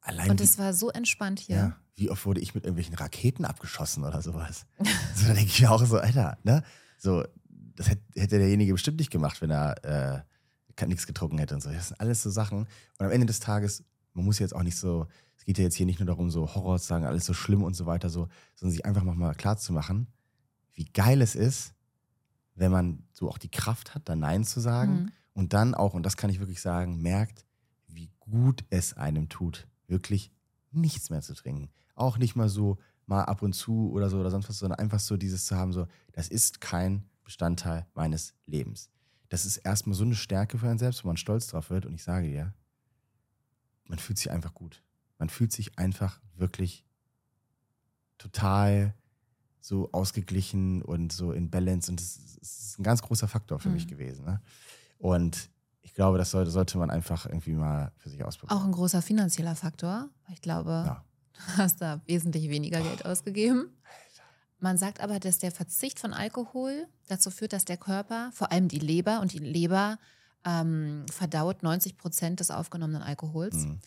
Speaker 2: Allein
Speaker 1: Und es war so entspannt hier.
Speaker 2: Ja, wie oft wurde ich mit irgendwelchen Raketen abgeschossen oder sowas? so, da denke ich mir auch so, Alter, ne? So, das hätte, hätte derjenige bestimmt nicht gemacht, wenn er äh, nichts getrunken hätte und so. Das sind alles so Sachen. Und am Ende des Tages, man muss jetzt auch nicht so, es geht ja jetzt hier nicht nur darum, so Horror zu sagen, alles so schlimm und so weiter, so, sondern sich einfach mal klar zu machen, wie geil es ist, wenn man so auch die Kraft hat, da Nein zu sagen
Speaker 1: Mhm.
Speaker 2: und dann auch, und das kann ich wirklich sagen, merkt, wie gut es einem tut, wirklich nichts mehr zu trinken. Auch nicht mal so mal ab und zu oder so oder sonst was, sondern einfach so dieses zu haben, so, das ist kein Bestandteil meines Lebens. Das ist erstmal so eine Stärke für einen selbst, wo man stolz drauf wird. Und ich sage dir, man fühlt sich einfach gut. Man fühlt sich einfach wirklich total so ausgeglichen und so in Balance. Und das ist, ein ganz großer Faktor für mich
Speaker 1: Mhm.
Speaker 2: gewesen. Ne? Und ich glaube, das sollte, sollte man einfach irgendwie mal für sich ausprobieren.
Speaker 1: Auch ein großer finanzieller Faktor. Ich glaube,
Speaker 2: Ja.
Speaker 1: du hast da wesentlich weniger Geld ausgegeben. Man sagt aber, dass der Verzicht von Alkohol dazu führt, dass der Körper, vor allem die Leber, und die Leber ähm, verdaut 90 Prozent des aufgenommenen Alkohols.
Speaker 2: Mhm.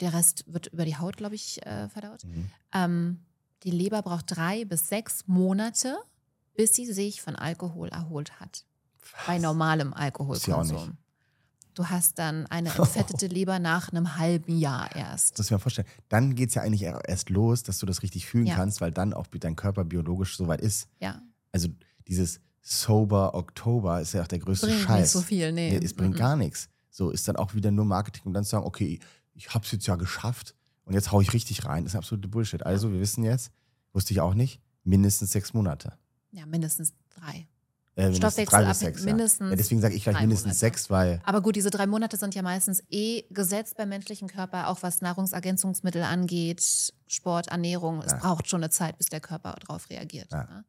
Speaker 1: Der Rest wird über die Haut, glaube ich, äh, verdaut.
Speaker 2: Mhm.
Speaker 1: Ähm, die Leber braucht drei bis sechs Monate, bis sie sich von Alkohol erholt hat. Bei
Speaker 2: Was?
Speaker 1: normalem
Speaker 2: auch nicht.
Speaker 1: Alkoholkonsum. Du hast dann eine entfettete Leber nach einem halben Jahr erst.
Speaker 2: Das muss ich mir vorstellen. Dann geht es ja eigentlich erst los, dass du das richtig fühlen
Speaker 1: Ja.
Speaker 2: kannst, weil dann auch dein Körper biologisch so weit ist.
Speaker 1: Ja,
Speaker 2: Also dieses Sober Oktober ist ja auch der größte
Speaker 1: bringt
Speaker 2: Scheiß.
Speaker 1: nicht so viel, nee.
Speaker 2: Nee, es bringt
Speaker 1: Mhm.
Speaker 2: gar nichts. So ist dann auch wieder nur Marketing, um dann zu sagen, okay, ich hab's jetzt ja geschafft und jetzt hau ich richtig rein. Das ist absolute Bullshit. Also, wir wissen jetzt, wusste ich auch nicht, mindestens sechs Monate.
Speaker 1: Ja, mindestens drei.
Speaker 2: Äh,
Speaker 1: Stoffwechsel ab
Speaker 2: sechs. Ja.
Speaker 1: mindestens
Speaker 2: Ja, deswegen sage ich gleich mindestens
Speaker 1: Monate.
Speaker 2: sechs, weil
Speaker 1: Aber gut, diese drei Monate sind ja meistens eh gesetzt beim menschlichen Körper, auch was Nahrungsergänzungsmittel angeht, Sport, Ernährung. Es
Speaker 2: Ja.
Speaker 1: braucht schon eine Zeit, bis der Körper darauf reagiert.
Speaker 2: Ja.
Speaker 1: Ne?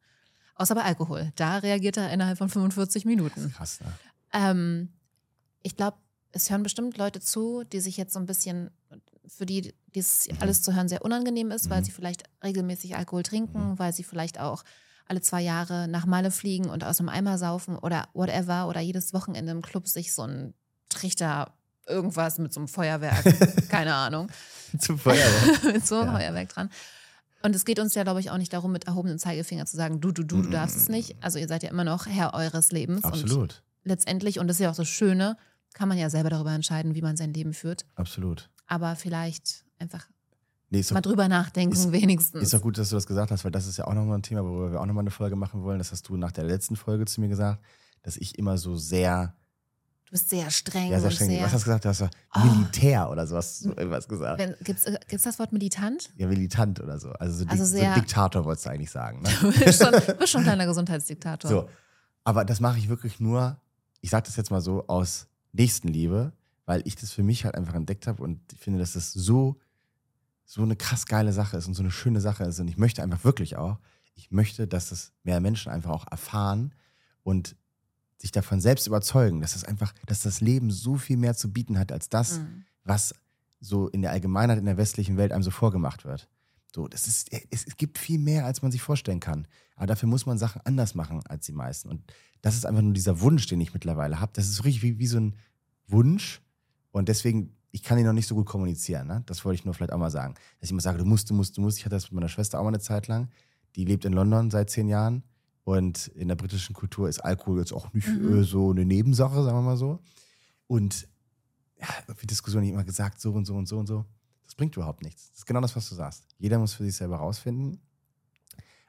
Speaker 1: Außer bei Alkohol. Da reagiert er innerhalb von 45 Minuten.
Speaker 2: krass, ne?
Speaker 1: Ähm, ich glaube, es hören bestimmt Leute zu, die sich jetzt so ein bisschen, für die dieses
Speaker 2: Mhm.
Speaker 1: alles zu hören sehr unangenehm ist, weil
Speaker 2: Mhm.
Speaker 1: sie vielleicht regelmäßig Alkohol trinken,
Speaker 2: Mhm.
Speaker 1: weil sie vielleicht auch alle zwei Jahre nach Malle fliegen und aus einem Eimer saufen oder whatever oder jedes Wochenende im Club sich so ein Trichter irgendwas mit so einem Feuerwerk, keine Ahnung,
Speaker 2: Zum Feuerwehr.
Speaker 1: mit so einem
Speaker 2: Ja.
Speaker 1: Feuerwerk dran. Und es geht uns ja, glaube ich, auch nicht darum, mit erhobenem Zeigefinger zu sagen, du, du, du, du darfst es nicht. Also ihr seid ja immer noch Herr eures Lebens. Und
Speaker 2: Absolut.
Speaker 1: letztendlich, und das ist ja auch das Schöne, kann man ja selber darüber entscheiden, wie man sein Leben führt.
Speaker 2: Absolut.
Speaker 1: Aber vielleicht einfach
Speaker 2: Nee,
Speaker 1: mal drüber nachdenken,
Speaker 2: ist-
Speaker 1: wenigstens.
Speaker 2: Ist doch gut, dass du das gesagt hast, weil das ist ja auch nochmal ein Thema, worüber wir auch nochmal eine Folge machen wollen. Das hast du nach der letzten Folge zu mir gesagt, dass ich immer so sehr,
Speaker 1: du bist sehr streng
Speaker 2: ja, sehr streng.
Speaker 1: sehr.
Speaker 2: Was hast du gesagt? Du hast so
Speaker 1: Oh.
Speaker 2: Militär oder so hast du irgendwas gesagt.
Speaker 1: Gibt es das Wort militant?
Speaker 2: Ja, militant oder so. Also so,
Speaker 1: Also
Speaker 2: Dik-
Speaker 1: sehr-
Speaker 2: so Diktator wolltest du eigentlich sagen. Ne?
Speaker 1: Du bist schon, du bist schon ein kleiner Gesundheitsdiktator.
Speaker 2: So. Aber das mache ich wirklich nur, ich sage das jetzt mal so, aus Nächstenliebe, weil ich das für mich halt einfach entdeckt habe und ich finde, dass das so, so eine krass geile Sache ist und so eine schöne Sache ist. Und ich möchte einfach wirklich auch, ich möchte, dass das mehr Menschen einfach auch erfahren und sich davon selbst überzeugen, dass das einfach, dass das Leben so viel mehr zu bieten hat als das,
Speaker 1: Mhm.
Speaker 2: was so in der Allgemeinheit in der westlichen Welt einem so vorgemacht wird. So, das ist, es, es gibt viel mehr, als man sich vorstellen kann. Aber dafür muss man Sachen anders machen als die meisten. Und das ist einfach nur dieser Wunsch, den ich mittlerweile habe. Das ist richtig wie, wie so ein Wunsch. Und deswegen, ich kann ihn noch nicht so gut kommunizieren. Ne? Das wollte ich nur vielleicht auch mal sagen. Dass ich immer sage, du musst, du musst, du musst. Ich hatte das mit meiner Schwester auch mal eine Zeit lang. Die lebt in London seit zehn Jahren. Und in der britischen Kultur ist Alkohol jetzt auch nicht
Speaker 1: Mhm.
Speaker 2: äh, so eine Nebensache, sagen wir mal so. Und ja, irgendwie Diskussionen immer gesagt, so und so und so und so. Das bringt überhaupt nichts. Das ist genau das, was du sagst. Jeder muss für sich selber rausfinden.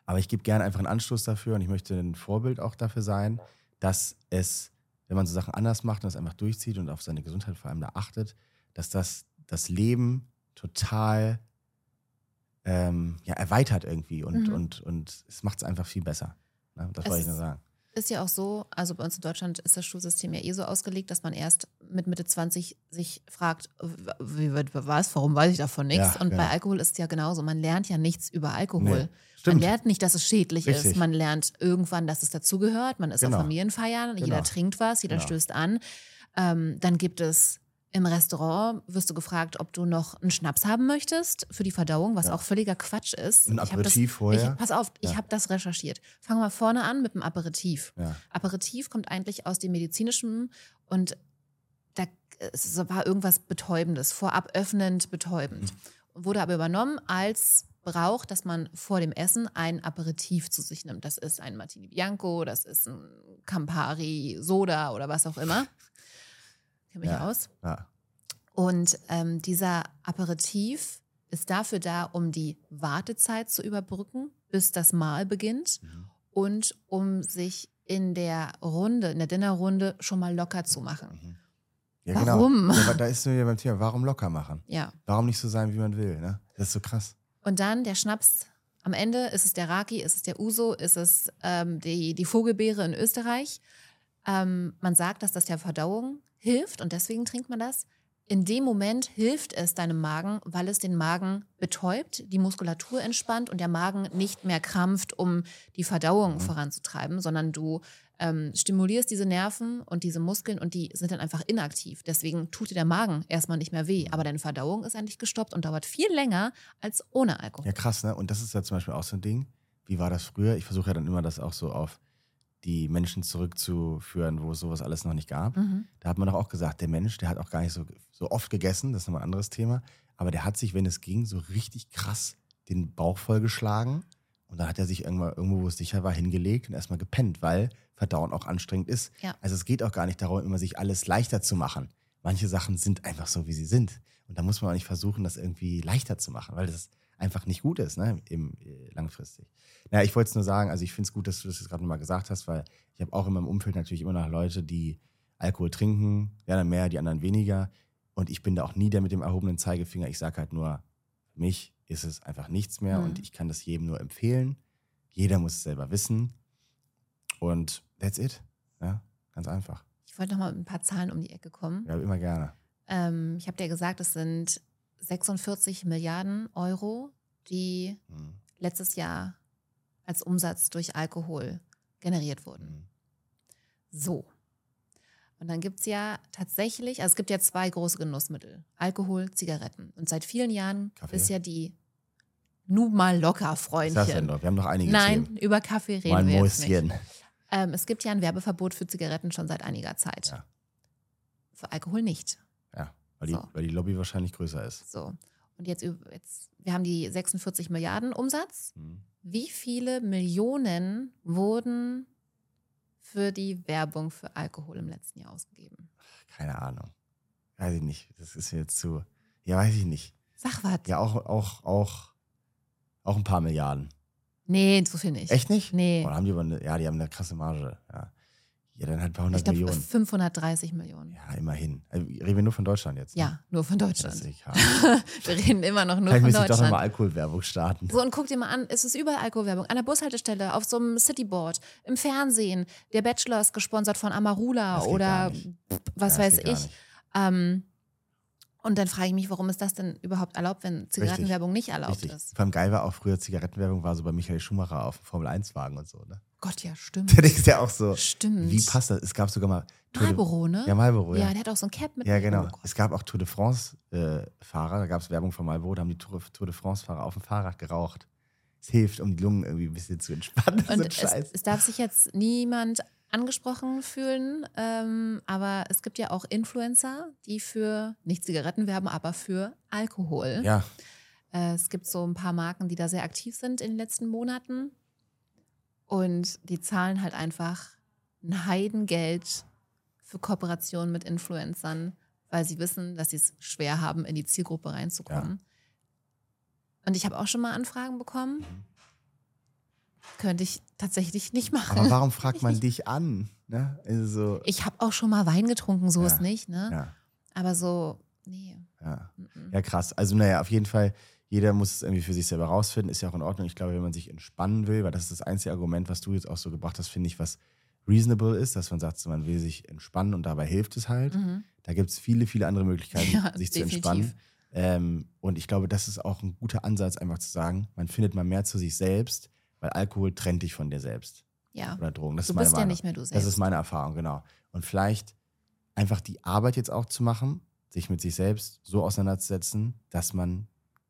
Speaker 2: Aber ich gebe gerne einfach einen Anstoß dafür und ich möchte ein Vorbild auch dafür sein, dass es, wenn man so Sachen anders macht und es einfach durchzieht und auf seine Gesundheit vor allem da achtet, dass das das Leben total ähm, ja, erweitert irgendwie und,
Speaker 1: Mhm.
Speaker 2: und, und es macht es einfach viel besser. Ne? Das
Speaker 1: Es
Speaker 2: wollte ich nur sagen.
Speaker 1: Ist ja auch so, also bei uns in Deutschland ist das Schulsystem ja eh so ausgelegt, dass man erst mit Mitte 20 sich fragt, wie wird was, warum weiß ich davon nichts?
Speaker 2: Ja,
Speaker 1: Und
Speaker 2: genau.
Speaker 1: bei Alkohol ist es ja genauso. Man lernt ja nichts über Alkohol.
Speaker 2: Nee,
Speaker 1: Man lernt nicht, dass es schädlich
Speaker 2: Richtig.
Speaker 1: ist. Man lernt irgendwann, dass es dazugehört. Man ist
Speaker 2: Genau.
Speaker 1: auf Familienfeiern,
Speaker 2: Genau.
Speaker 1: jeder trinkt was, jeder
Speaker 2: Genau.
Speaker 1: stößt an. Ähm, dann gibt es im Restaurant, wirst du gefragt, ob du noch einen Schnaps haben möchtest für die Verdauung, was
Speaker 2: Ja.
Speaker 1: auch völliger Quatsch ist.
Speaker 2: Ein
Speaker 1: Ich
Speaker 2: Aperitif
Speaker 1: das,
Speaker 2: vorher?
Speaker 1: Ich, pass auf, ich
Speaker 2: Ja.
Speaker 1: habe das recherchiert. Fangen wir vorne an mit dem Aperitif.
Speaker 2: Ja.
Speaker 1: Aperitif kommt eigentlich aus dem medizinischen und da es war irgendwas Betäubendes, vorab öffnend betäubend. Wurde aber übernommen als Brauch, dass man vor dem Essen ein Aperitif zu sich nimmt. Das ist ein Martini Bianco, das ist ein Campari Soda oder was auch immer. Kenn mich
Speaker 2: Ja.
Speaker 1: aus.
Speaker 2: Ja.
Speaker 1: Und ähm, dieser Aperitif ist dafür da, um die Wartezeit zu überbrücken, bis das Mahl beginnt
Speaker 2: Mhm.
Speaker 1: und um sich in der Runde, in der Dinnerrunde schon mal locker zu machen.
Speaker 2: Mhm. Ja,
Speaker 1: Warum?
Speaker 2: Genau. Ja, aber da ist nur beim Thema, warum locker machen?
Speaker 1: Ja.
Speaker 2: Warum nicht so sein, wie man will? Ne? Das ist so krass.
Speaker 1: Und dann der Schnaps. Am Ende ist es der Raki, ist es der Uso, ist es ähm, die, die Vogelbeere in Österreich. Ähm, man sagt, dass das der Verdauung hilft und deswegen trinkt man das. In dem Moment hilft es deinem Magen, weil es den Magen betäubt, die Muskulatur entspannt und der Magen nicht mehr krampft, um die Verdauung
Speaker 2: Mhm.
Speaker 1: voranzutreiben, sondern du ähm, stimulierst diese Nerven und diese Muskeln und die sind dann einfach inaktiv. Deswegen tut dir der Magen erstmal nicht mehr weh, aber deine Verdauung ist eigentlich gestoppt und dauert viel länger als ohne Alkohol.
Speaker 2: Ja, krass, ne? Und das ist ja zum Beispiel auch so ein Ding. Wie war das früher? Ich versuche ja dann immer, das auch so auf die Menschen zurückzuführen, wo es sowas alles noch nicht gab.
Speaker 1: Mhm.
Speaker 2: Da hat man doch auch gesagt, der Mensch, der hat auch gar nicht so, so oft gegessen, das ist nochmal ein anderes Thema, aber der hat sich, wenn es ging, so richtig krass den Bauch vollgeschlagen und dann hat er sich irgendwann, irgendwo, wo es sicher war, hingelegt und erstmal gepennt, weil Verdauen auch anstrengend ist.
Speaker 1: Ja.
Speaker 2: Also es geht auch gar nicht darum, immer sich alles leichter zu machen. Manche Sachen sind einfach so, wie sie sind. Und da muss man auch nicht versuchen, das irgendwie leichter zu machen, weil das einfach nicht gut ist, ne, im, äh, langfristig. Naja, ich wollte es nur sagen, also ich finde es gut, dass du das jetzt gerade nochmal gesagt hast, weil ich habe auch in meinem Umfeld natürlich immer noch Leute, die Alkohol trinken, die anderen mehr, die anderen weniger. Und ich bin da auch nie der mit dem erhobenen Zeigefinger. Ich sage halt nur, für mich ist es einfach nichts mehr
Speaker 1: Mhm.
Speaker 2: und ich kann das jedem nur empfehlen. Jeder muss es selber wissen. Und that's it. Ja, ganz einfach.
Speaker 1: Ich wollte noch mal mit ein paar Zahlen um die Ecke kommen.
Speaker 2: Ja, immer gerne.
Speaker 1: Ähm, ich habe dir gesagt, es sind 46 Milliarden Euro, die
Speaker 2: Mhm.
Speaker 1: letztes Jahr als Umsatz durch Alkohol generiert wurden.
Speaker 2: Mhm.
Speaker 1: So. Und dann gibt es ja tatsächlich, also es gibt ja zwei große Genussmittel: Alkohol, Zigaretten. Und seit vielen Jahren
Speaker 2: Kaffee?
Speaker 1: ist ja die nun mal locker, Freundchen.
Speaker 2: Wir haben noch einige
Speaker 1: Nein,
Speaker 2: Themen.
Speaker 1: über Kaffee reden
Speaker 2: Mal
Speaker 1: wir jetzt nicht.
Speaker 2: Mäuschen.
Speaker 1: Ähm, es gibt ja ein Werbeverbot für Zigaretten schon seit einiger Zeit.
Speaker 2: Ja.
Speaker 1: Für Alkohol nicht.
Speaker 2: Weil die,
Speaker 1: So.
Speaker 2: weil die Lobby wahrscheinlich größer ist.
Speaker 1: So. Und jetzt, jetzt, wir haben die 46 Milliarden Umsatz.
Speaker 2: Mhm.
Speaker 1: Wie viele Millionen wurden für die Werbung für Alkohol im letzten Jahr ausgegeben?
Speaker 2: Keine Ahnung. Weiß ich nicht. Das ist jetzt zu. Ja, weiß ich nicht.
Speaker 1: Sag was.
Speaker 2: Ja, auch, auch, auch, auch ein paar Milliarden.
Speaker 1: Nee, so viel nicht.
Speaker 2: Echt nicht?
Speaker 1: Nee.
Speaker 2: Oder haben die aber eine, ja, die haben eine krasse Marge. Ja, ja dann halt ein paar hundert
Speaker 1: Ich glaube
Speaker 2: Millionen.
Speaker 1: 530 Millionen. Ja,
Speaker 2: Ja, immerhin. Also, reden wir nur von Deutschland jetzt. Ne?
Speaker 1: nur von Deutschland. wir reden immer noch nur
Speaker 2: Vielleicht
Speaker 1: von
Speaker 2: müsste ich doch nochmal
Speaker 1: Deutschland.
Speaker 2: Alkoholwerbung starten.
Speaker 1: So, und guck dir mal an, es ist überall Alkoholwerbung. An der Bushaltestelle, auf so einem Cityboard, im Fernsehen. Der Bachelor ist gesponsert von Amarula oder was
Speaker 2: Ja,
Speaker 1: weiß ich. Ähm, Und dann frage ich mich, warum ist das denn überhaupt erlaubt, wenn Zigarettenwerbung nicht erlaubt
Speaker 2: Richtig.
Speaker 1: ist?
Speaker 2: Vor allem geil war auch früher Zigarettenwerbung, war so bei Michael Schumacher auf dem Formel-1-Wagen und so. Ne?
Speaker 1: Gott, ja, stimmt.
Speaker 2: Denkst du ja auch so,
Speaker 1: Stimmt.
Speaker 2: wie passt das? Es gab sogar mal.
Speaker 1: Marlboro, ne?
Speaker 2: Ja, Marlboro, ja.
Speaker 1: Ja, der hat auch so ein Cap mit.
Speaker 2: Ja, genau.
Speaker 1: Oh
Speaker 2: es gab auch Tour de France-Fahrer, da gab es Werbung von Marlboro, da haben die Tour, Tour de France-Fahrer auf dem Fahrrad geraucht. Es hilft, um die Lungen irgendwie ein bisschen zu entspannen. so
Speaker 1: Und es,
Speaker 2: Scheiß.
Speaker 1: es darf sich jetzt niemand angesprochen fühlen, ähm, aber es gibt ja auch Influencer, die für nicht Zigaretten werben, aber für Alkohol.
Speaker 2: ja,
Speaker 1: Äh, es gibt so ein paar Marken, die da sehr aktiv sind in den letzten Monaten und die zahlen halt einfach ein Heidengeld für Kooperationen mit Influencern, weil sie wissen, dass sie es schwer haben, in die Zielgruppe reinzukommen. Und ich habe auch schon mal Anfragen bekommen. Könnte ich tatsächlich nicht machen.
Speaker 2: aber warum fragt man dich an? Ne? Also so,
Speaker 1: Ich habe auch schon mal Wein getrunken, so
Speaker 2: Ja.
Speaker 1: ist nicht, ne?
Speaker 2: ja,
Speaker 1: Aber so, nee.
Speaker 2: ja. ja, krass. Also, naja, auf jeden Fall, jeder muss es irgendwie für sich selber rausfinden, ist ja auch in Ordnung. Ich glaube, wenn man sich entspannen will, weil das ist das einzige Argument, was du jetzt auch so gebracht hast, finde ich, was reasonable ist, dass man sagt, man will sich entspannen und dabei hilft es halt.
Speaker 1: Mhm.
Speaker 2: Da gibt es viele, viele andere Möglichkeiten,
Speaker 1: Ja,
Speaker 2: sich zu
Speaker 1: definitiv.
Speaker 2: entspannen. Ähm, und ich glaube, das ist auch ein guter Ansatz, einfach zu sagen, man findet mal mehr zu sich selbst, weil Alkohol trennt dich von dir selbst
Speaker 1: Ja.
Speaker 2: oder Drogen. Das
Speaker 1: Du
Speaker 2: ist meine
Speaker 1: bist ja
Speaker 2: Meinung.
Speaker 1: nicht mehr du
Speaker 2: Das
Speaker 1: selbst.
Speaker 2: ist meine Erfahrung, genau. Und vielleicht einfach die Arbeit jetzt auch zu machen, sich mit sich selbst so auseinanderzusetzen, dass man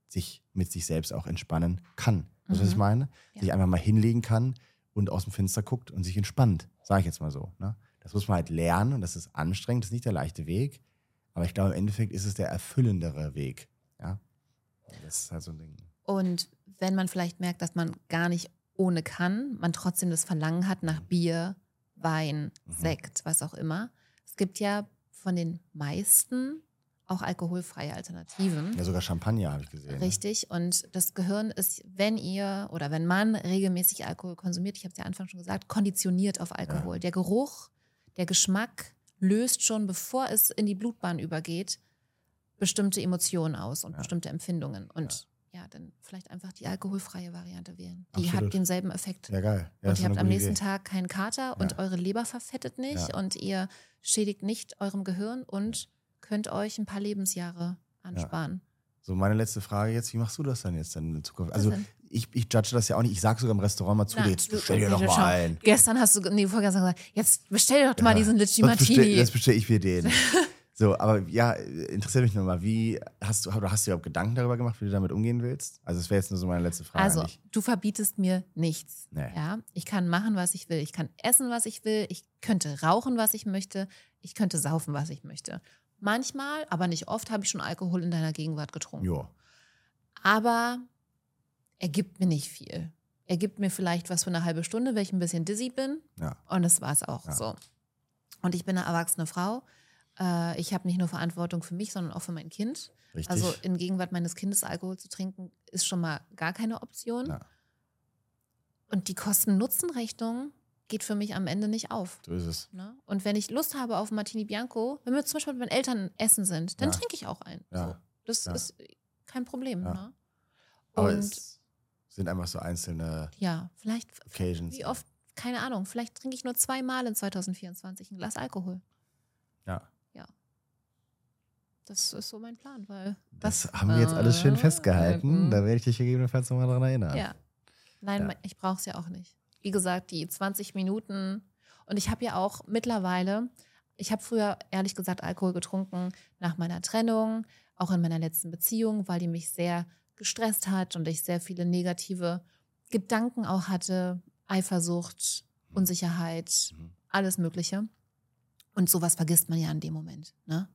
Speaker 2: sich mit sich selbst auch entspannen kann. Weißt du, was ich
Speaker 1: Mhm.
Speaker 2: meine?
Speaker 1: Ja.
Speaker 2: Sich einfach mal hinlegen kann und aus dem Fenster guckt und sich entspannt. Sage ich jetzt mal so. Ne? Das muss man halt lernen und das ist anstrengend, das ist nicht der leichte Weg. Aber ich glaube, im Endeffekt ist es der erfüllendere Weg. Ja? Das ist halt so ein Ding.
Speaker 1: Und wenn man vielleicht merkt, dass man gar nicht ohne kann, man trotzdem das Verlangen hat nach Bier, Wein,
Speaker 2: Mhm.
Speaker 1: Sekt, was auch immer. Es gibt ja von den meisten auch alkoholfreie Alternativen.
Speaker 2: Ja, sogar Champagner habe ich gesehen. ne?
Speaker 1: Richtig. Und das Gehirn ist, wenn ihr oder wenn man regelmäßig Alkohol konsumiert, ich habe es ja Anfang schon gesagt, konditioniert auf Alkohol. Der Geruch, der Geschmack löst schon, bevor es in die Blutbahn übergeht, bestimmte Emotionen aus und
Speaker 2: Ja.
Speaker 1: bestimmte Empfindungen. Und ja. dann vielleicht einfach die alkoholfreie Variante wählen. Die
Speaker 2: Absolut.
Speaker 1: hat denselben Effekt.
Speaker 2: Ja, geil. Ja,
Speaker 1: und ihr habt am nächsten
Speaker 2: Idee.
Speaker 1: Tag keinen Kater und
Speaker 2: Ja.
Speaker 1: eure Leber verfettet nicht
Speaker 2: Ja.
Speaker 1: und ihr schädigt nicht eurem Gehirn und könnt euch ein paar Lebensjahre ansparen.
Speaker 2: So, meine letzte Frage jetzt, wie machst du das dann jetzt dann in Zukunft? Also ich, ich judge das ja auch nicht, ich sage sogar im Restaurant mal zu
Speaker 1: Na,
Speaker 2: dir, jetzt bestell dir doch mal
Speaker 1: schau.
Speaker 2: ein.
Speaker 1: Gestern hast du, nee, vorgestern gesagt, jetzt bestell doch mal diesen Litchi
Speaker 2: Sonst bestell,
Speaker 1: Martini.
Speaker 2: das bestelle ich mir den. so, aber ja, interessiert mich nochmal, wie hast du, oder hast du überhaupt Gedanken darüber gemacht, wie du damit umgehen willst? Also das wäre jetzt nur so meine letzte Frage
Speaker 1: Also, du verbietest mir nichts.
Speaker 2: Nee.
Speaker 1: Ja, ich kann machen, was ich will. Ich kann essen, was ich will. Ich könnte rauchen, was ich möchte. Ich könnte saufen, was ich möchte. Manchmal, aber nicht oft, habe ich schon Alkohol in deiner Gegenwart getrunken.
Speaker 2: Jo.
Speaker 1: Aber er gibt mir nicht viel. Er gibt mir vielleicht was für eine halbe Stunde, weil ich ein bisschen dizzy bin.
Speaker 2: Ja.
Speaker 1: Und das war es auch
Speaker 2: Ja.
Speaker 1: so. Und ich bin eine erwachsene Frau. Äh, ich habe nicht nur Verantwortung für mich, sondern auch für mein Kind.
Speaker 2: Richtig.
Speaker 1: Also in Gegenwart meines Kindes Alkohol zu trinken, ist schon mal gar keine Option.
Speaker 2: Ja.
Speaker 1: Und die Kosten-Nutzen-Rechnung geht für mich am Ende nicht auf.
Speaker 2: so ist es.
Speaker 1: Ne? Und wenn ich Lust habe auf Martini Bianco, wenn wir zum Beispiel mit meinen Eltern essen sind, dann
Speaker 2: Ja.
Speaker 1: trinke ich auch einen.
Speaker 2: Ja.
Speaker 1: So. Das ist kein Problem. Ne?
Speaker 2: Aber
Speaker 1: Und
Speaker 2: es sind einfach so einzelne
Speaker 1: ja, vielleicht,
Speaker 2: Occasions.
Speaker 1: wie oft, keine Ahnung, vielleicht trinke ich nur zweimal in 2024 ein Glas Alkohol. Das ist so mein Plan, weil.
Speaker 2: Das
Speaker 1: was-
Speaker 2: haben wir jetzt alles schön
Speaker 1: äh,
Speaker 2: festgehalten.
Speaker 1: äh,
Speaker 2: Da werde ich dich gegebenenfalls nochmal dran erinnern.
Speaker 1: Ja. Nein,
Speaker 2: Ja.
Speaker 1: ich brauche es ja auch nicht. Wie gesagt, die 20 Minuten. Und ich habe ja auch mittlerweile, ich habe früher ehrlich gesagt Alkohol getrunken nach meiner Trennung, auch in meiner letzten Beziehung, weil die mich sehr gestresst hat und ich sehr viele negative Gedanken auch hatte. Eifersucht,
Speaker 2: Mhm.
Speaker 1: Unsicherheit,
Speaker 2: Mhm.
Speaker 1: alles Mögliche. Und sowas vergisst man ja in dem Moment. Ne?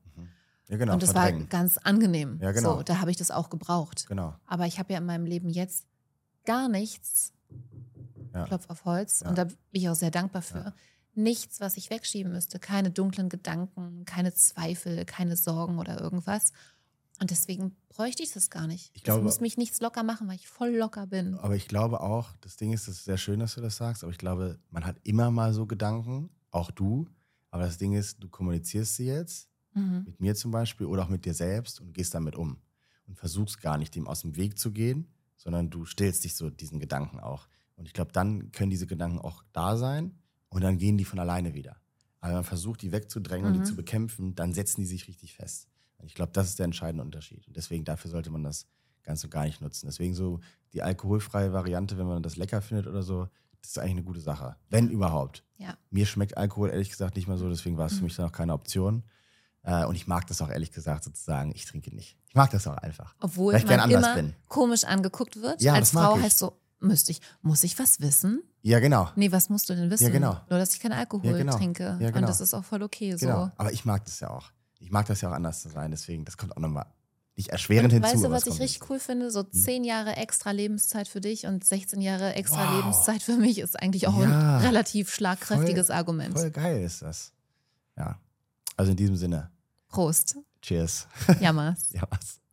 Speaker 2: Ja, genau.
Speaker 1: und das war
Speaker 2: verdrängen.
Speaker 1: ganz angenehm.
Speaker 2: Ja, genau.
Speaker 1: So, da habe ich das auch gebraucht.
Speaker 2: Genau.
Speaker 1: Aber ich habe ja in meinem Leben jetzt gar nichts,
Speaker 2: Ja.
Speaker 1: Klopf auf Holz,
Speaker 2: Ja.
Speaker 1: und da bin ich auch sehr dankbar für.
Speaker 2: Ja.
Speaker 1: Nichts, was ich wegschieben müsste. Keine dunklen Gedanken, keine Zweifel, keine Sorgen oder irgendwas. Und deswegen bräuchte ich das gar nicht.
Speaker 2: Ich glaube-
Speaker 1: es muss mich nichts locker machen, weil ich voll locker bin.
Speaker 2: Aber ich glaube auch, das Ding ist, es ist sehr schön, dass du das sagst, aber ich glaube, man hat immer mal so Gedanken, auch du. Aber das Ding ist, du kommunizierst sie jetzt
Speaker 1: Mhm.
Speaker 2: mit mir zum Beispiel oder auch mit dir selbst und gehst damit um. Und versuchst gar nicht, dem aus dem Weg zu gehen, sondern du stillst dich so diesen Gedanken auch. Und ich glaube, dann können diese Gedanken auch da sein und dann gehen die von alleine wieder. Aber wenn man versucht, die wegzudrängen und
Speaker 1: Mhm.
Speaker 2: die zu bekämpfen, dann setzen die sich richtig fest. Ich glaube, das ist der entscheidende Unterschied. Und deswegen dafür sollte man das ganz und gar nicht nutzen. Deswegen so die alkoholfreie Variante, wenn man das lecker findet oder so, das ist eigentlich eine gute Sache. Wenn überhaupt.
Speaker 1: Ja.
Speaker 2: Mir schmeckt Alkohol ehrlich gesagt nicht mal so, deswegen war es für mich dann auch keine Option. Äh, und ich mag das auch ehrlich gesagt sozusagen. Ich trinke nicht. Ich mag das auch einfach.
Speaker 1: Obwohl
Speaker 2: ich
Speaker 1: man immer
Speaker 2: bin.
Speaker 1: komisch angeguckt wird.
Speaker 2: Ja,
Speaker 1: Als Frau
Speaker 2: ich.
Speaker 1: heißt so, müsste ich, muss ich was wissen?
Speaker 2: Ja, genau.
Speaker 1: Nee, was musst du denn wissen?
Speaker 2: Ja, genau.
Speaker 1: Nur, dass ich keinen Alkohol
Speaker 2: Ja, genau.
Speaker 1: trinke.
Speaker 2: Ja,
Speaker 1: Und
Speaker 2: genau.
Speaker 1: das ist auch voll okay so.
Speaker 2: Genau. Aber ich mag das ja auch. Ich mag das ja auch anders zu sein. Deswegen, das kommt auch nochmal nicht erschwerend hinzu.
Speaker 1: Weißt du, was
Speaker 2: es
Speaker 1: ich richtig cool finde? So zehn Jahre extra Lebenszeit für dich und 16 Jahre extra
Speaker 2: Wow.
Speaker 1: Lebenszeit für mich ist eigentlich auch
Speaker 2: Ja.
Speaker 1: ein relativ schlagkräftiges Argument.
Speaker 2: Voll geil ist das. Ja. Also in diesem Sinne,
Speaker 1: Prost.
Speaker 2: cheers.
Speaker 1: Jammers.
Speaker 2: Ja, was.